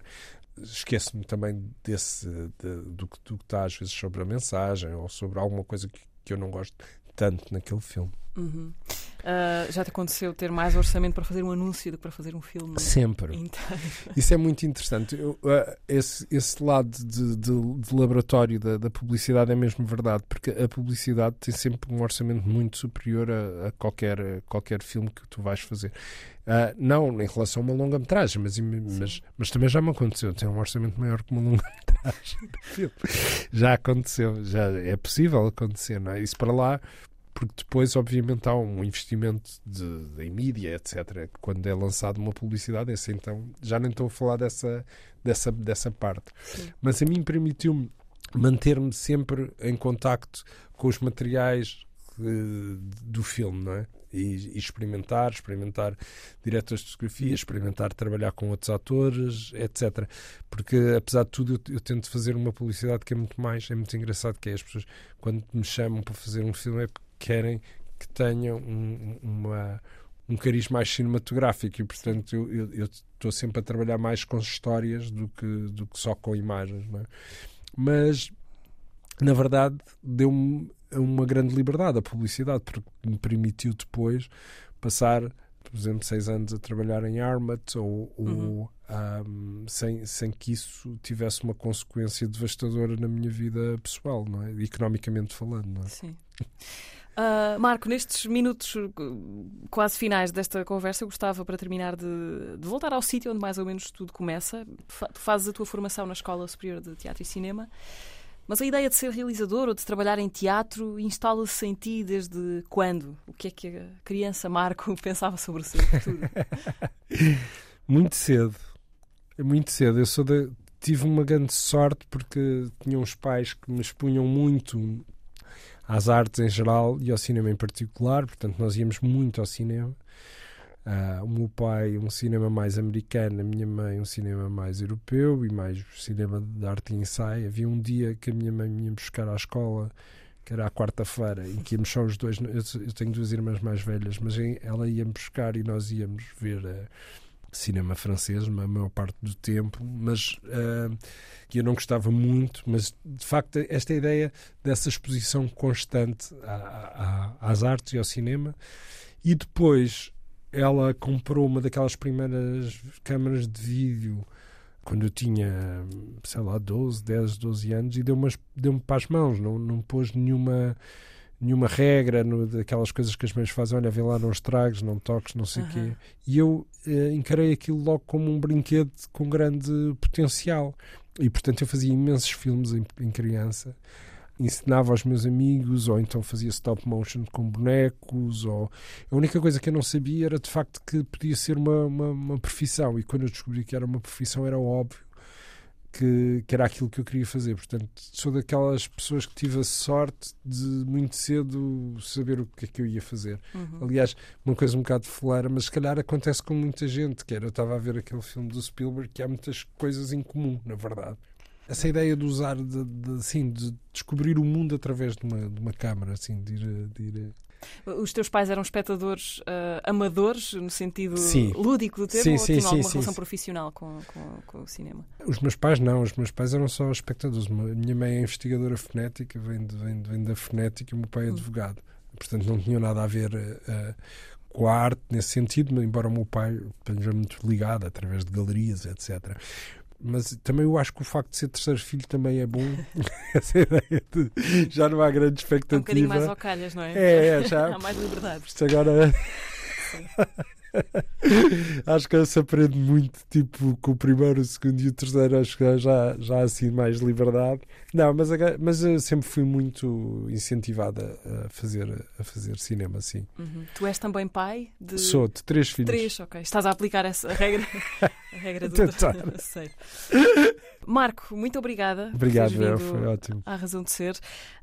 esqueço-me também desse de, do, do que está às vezes sobre a mensagem ou sobre alguma coisa que, que eu não gosto tanto naquele filme.
Uhum. Uh, já te aconteceu ter mais orçamento para fazer um anúncio do que para fazer um filme?
Sempre.
Inteiro.
Isso é muito interessante. Eu, uh, esse, esse lado de, de, de laboratório da, da, publicidade é mesmo verdade, porque a publicidade tem sempre um orçamento muito superior a, a qualquer, a qualquer filme que tu vais fazer. Uh, não em relação a uma longa-metragem, mas, mas, mas, também já me aconteceu ter um orçamento maior que uma longa-metragem. já aconteceu, já é possível acontecer, não é? Isso para lá porque depois, obviamente, há um investimento de, em mídia, etc. Quando é lançada uma publicidade, esse então já nem estou a falar dessa, dessa, dessa parte. Sim. Mas a mim permitiu-me manter-me sempre em contacto com os materiais uh, do filme, não é? E, e, experimentar, experimentar diretores de fotografia, experimentar trabalhar com outros atores, etc. Porque, apesar de tudo, eu, eu, tento fazer uma publicidade que é muito mais, é muito engraçado, que é as pessoas, quando me chamam para fazer um filme, é querem que tenha um, uma, um cariz mais cinematográfico e, portanto, eu estou sempre a trabalhar mais com histórias do que, do que só com imagens. É? Mas, na verdade, deu-me uma grande liberdade a publicidade, porque me permitiu depois passar, por exemplo, seis anos a trabalhar em Armat ou, uhum. um, sem, sem que isso tivesse uma consequência devastadora na minha vida pessoal, não é? economicamente falando. Não é?
Sim. Uh, Marco, nestes minutos uh, quase finais desta conversa, eu gostava, para terminar, de, de voltar ao sítio onde mais ou menos tudo começa. Tu fazes a tua formação na Escola Superior de Teatro e Cinema, mas a ideia de ser realizador ou de trabalhar em teatro instala-se em ti desde quando? O que é que a criança Marco pensava sobre o seu futuro?
muito cedo. Muito cedo. Eu sou tive uma grande sorte porque tinha uns pais que me expunham muito às artes em geral e ao cinema em particular, portanto nós íamos muito ao cinema. Uh, o meu pai um cinema mais americano, a minha mãe um cinema mais europeu e mais cinema de arte e ensaio. Havia um dia que a minha mãe me ia buscar à escola, que era à quarta-feira, em que íamos só os dois. Eu, eu, tenho duas irmãs mais velhas, mas ela ia-me buscar e nós íamos ver. Uh, cinema francês, a maior parte do tempo, mas uh, que eu não gostava muito, mas de facto esta ideia dessa exposição constante às artes e ao cinema e depois ela comprou uma daquelas primeiras câmaras de vídeo quando eu tinha, sei lá, 12, 10, 12 anos e deu-me deu para as mãos, não, não pôs nenhuma nenhuma regra no, daquelas coisas que as mães fazem, olha, vê lá, não estragues, não toques, não sei o uhum. quê. E eu eh, encarei aquilo logo como um brinquedo com grande potencial. E portanto eu fazia imensos filmes em, em criança ensinava aos meus amigos, ou então fazia stop motion com bonecos, ou a única coisa que eu não sabia era de facto que podia ser uma, uma, uma profissão, e quando eu descobri que era uma profissão era óbvio que, que, era aquilo que eu queria fazer. Portanto, sou daquelas pessoas que tive a sorte de muito cedo saber o que é que eu ia fazer. Uhum. Aliás, uma coisa um bocado foleira, mas se calhar acontece com muita gente. Que era, eu estava a ver aquele filme do Spielberg que há muitas coisas em comum, na verdade. Essa ideia de usar, de, de, assim, de descobrir o mundo através de uma, de uma câmara, assim, de ir, de ir
os teus pais eram espectadores uh, amadores, no sentido sim. lúdico do termo, sim, ou sim, tinham alguma relação profissional com, com, com, o cinema?
Os meus pais não, os meus pais eram só espectadores. A minha mãe é investigadora fonética, vem, de, vem, vem da fonética, e o meu pai é hum. advogado. Portanto, não tinham nada a ver uh, com a arte nesse sentido, embora o meu pai esteja muito ligado através de galerias, etc mas também eu acho que o facto de ser terceiro filho também é bom. Essa ideia de já não há grande expectativa. É um
bocadinho mais ao calhas, não é?
É, é já.
há mais liberdade.
Isto agora. acho que se aprende muito, tipo, com o primeiro, o segundo e o terceiro, acho que já, já há assim mais liberdade. Não, mas, mas eu sempre fui muito incentivada a fazer, a fazer cinema, sim.
Uhum. Tu és também pai de.
Sou, de três filhos.
Três, ok. Estás a aplicar essa regra, a regra do. Sei. Marco, muito obrigada.
Obrigado, foi ótimo.
À razão de ser.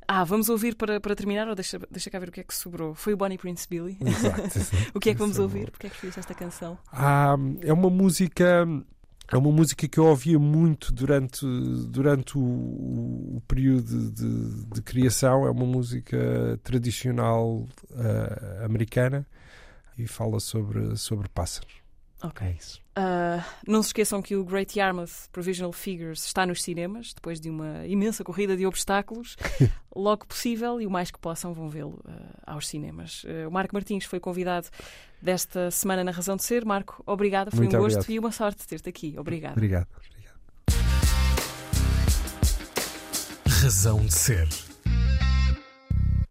Ah, vamos ouvir para, para terminar, ou deixa, deixa cá ver o que é que sobrou. Foi o Bonnie Prince Billy.
Exato.
o que é que vamos ouvir? Porquê é que fizeste esta canção?
Ah, é uma música. É uma música que eu ouvia muito durante, durante o, o período de, de, criação. É uma música tradicional uh, americana e fala sobre, sobre pássaros.
Ok.
É isso.
Uh, não se esqueçam que o Great Yarmouth Provisional Figures está nos cinemas, depois de uma imensa corrida de obstáculos. Logo possível e o mais que possam vão vê-lo uh, aos cinemas. Uh, o Marco Martins foi convidado desta semana na Razão de Ser. Marco, obrigada, foi
Muito
um gosto
obrigado.
e uma sorte ter-te aqui. Obrigada.
Obrigado.
Razão de Ser.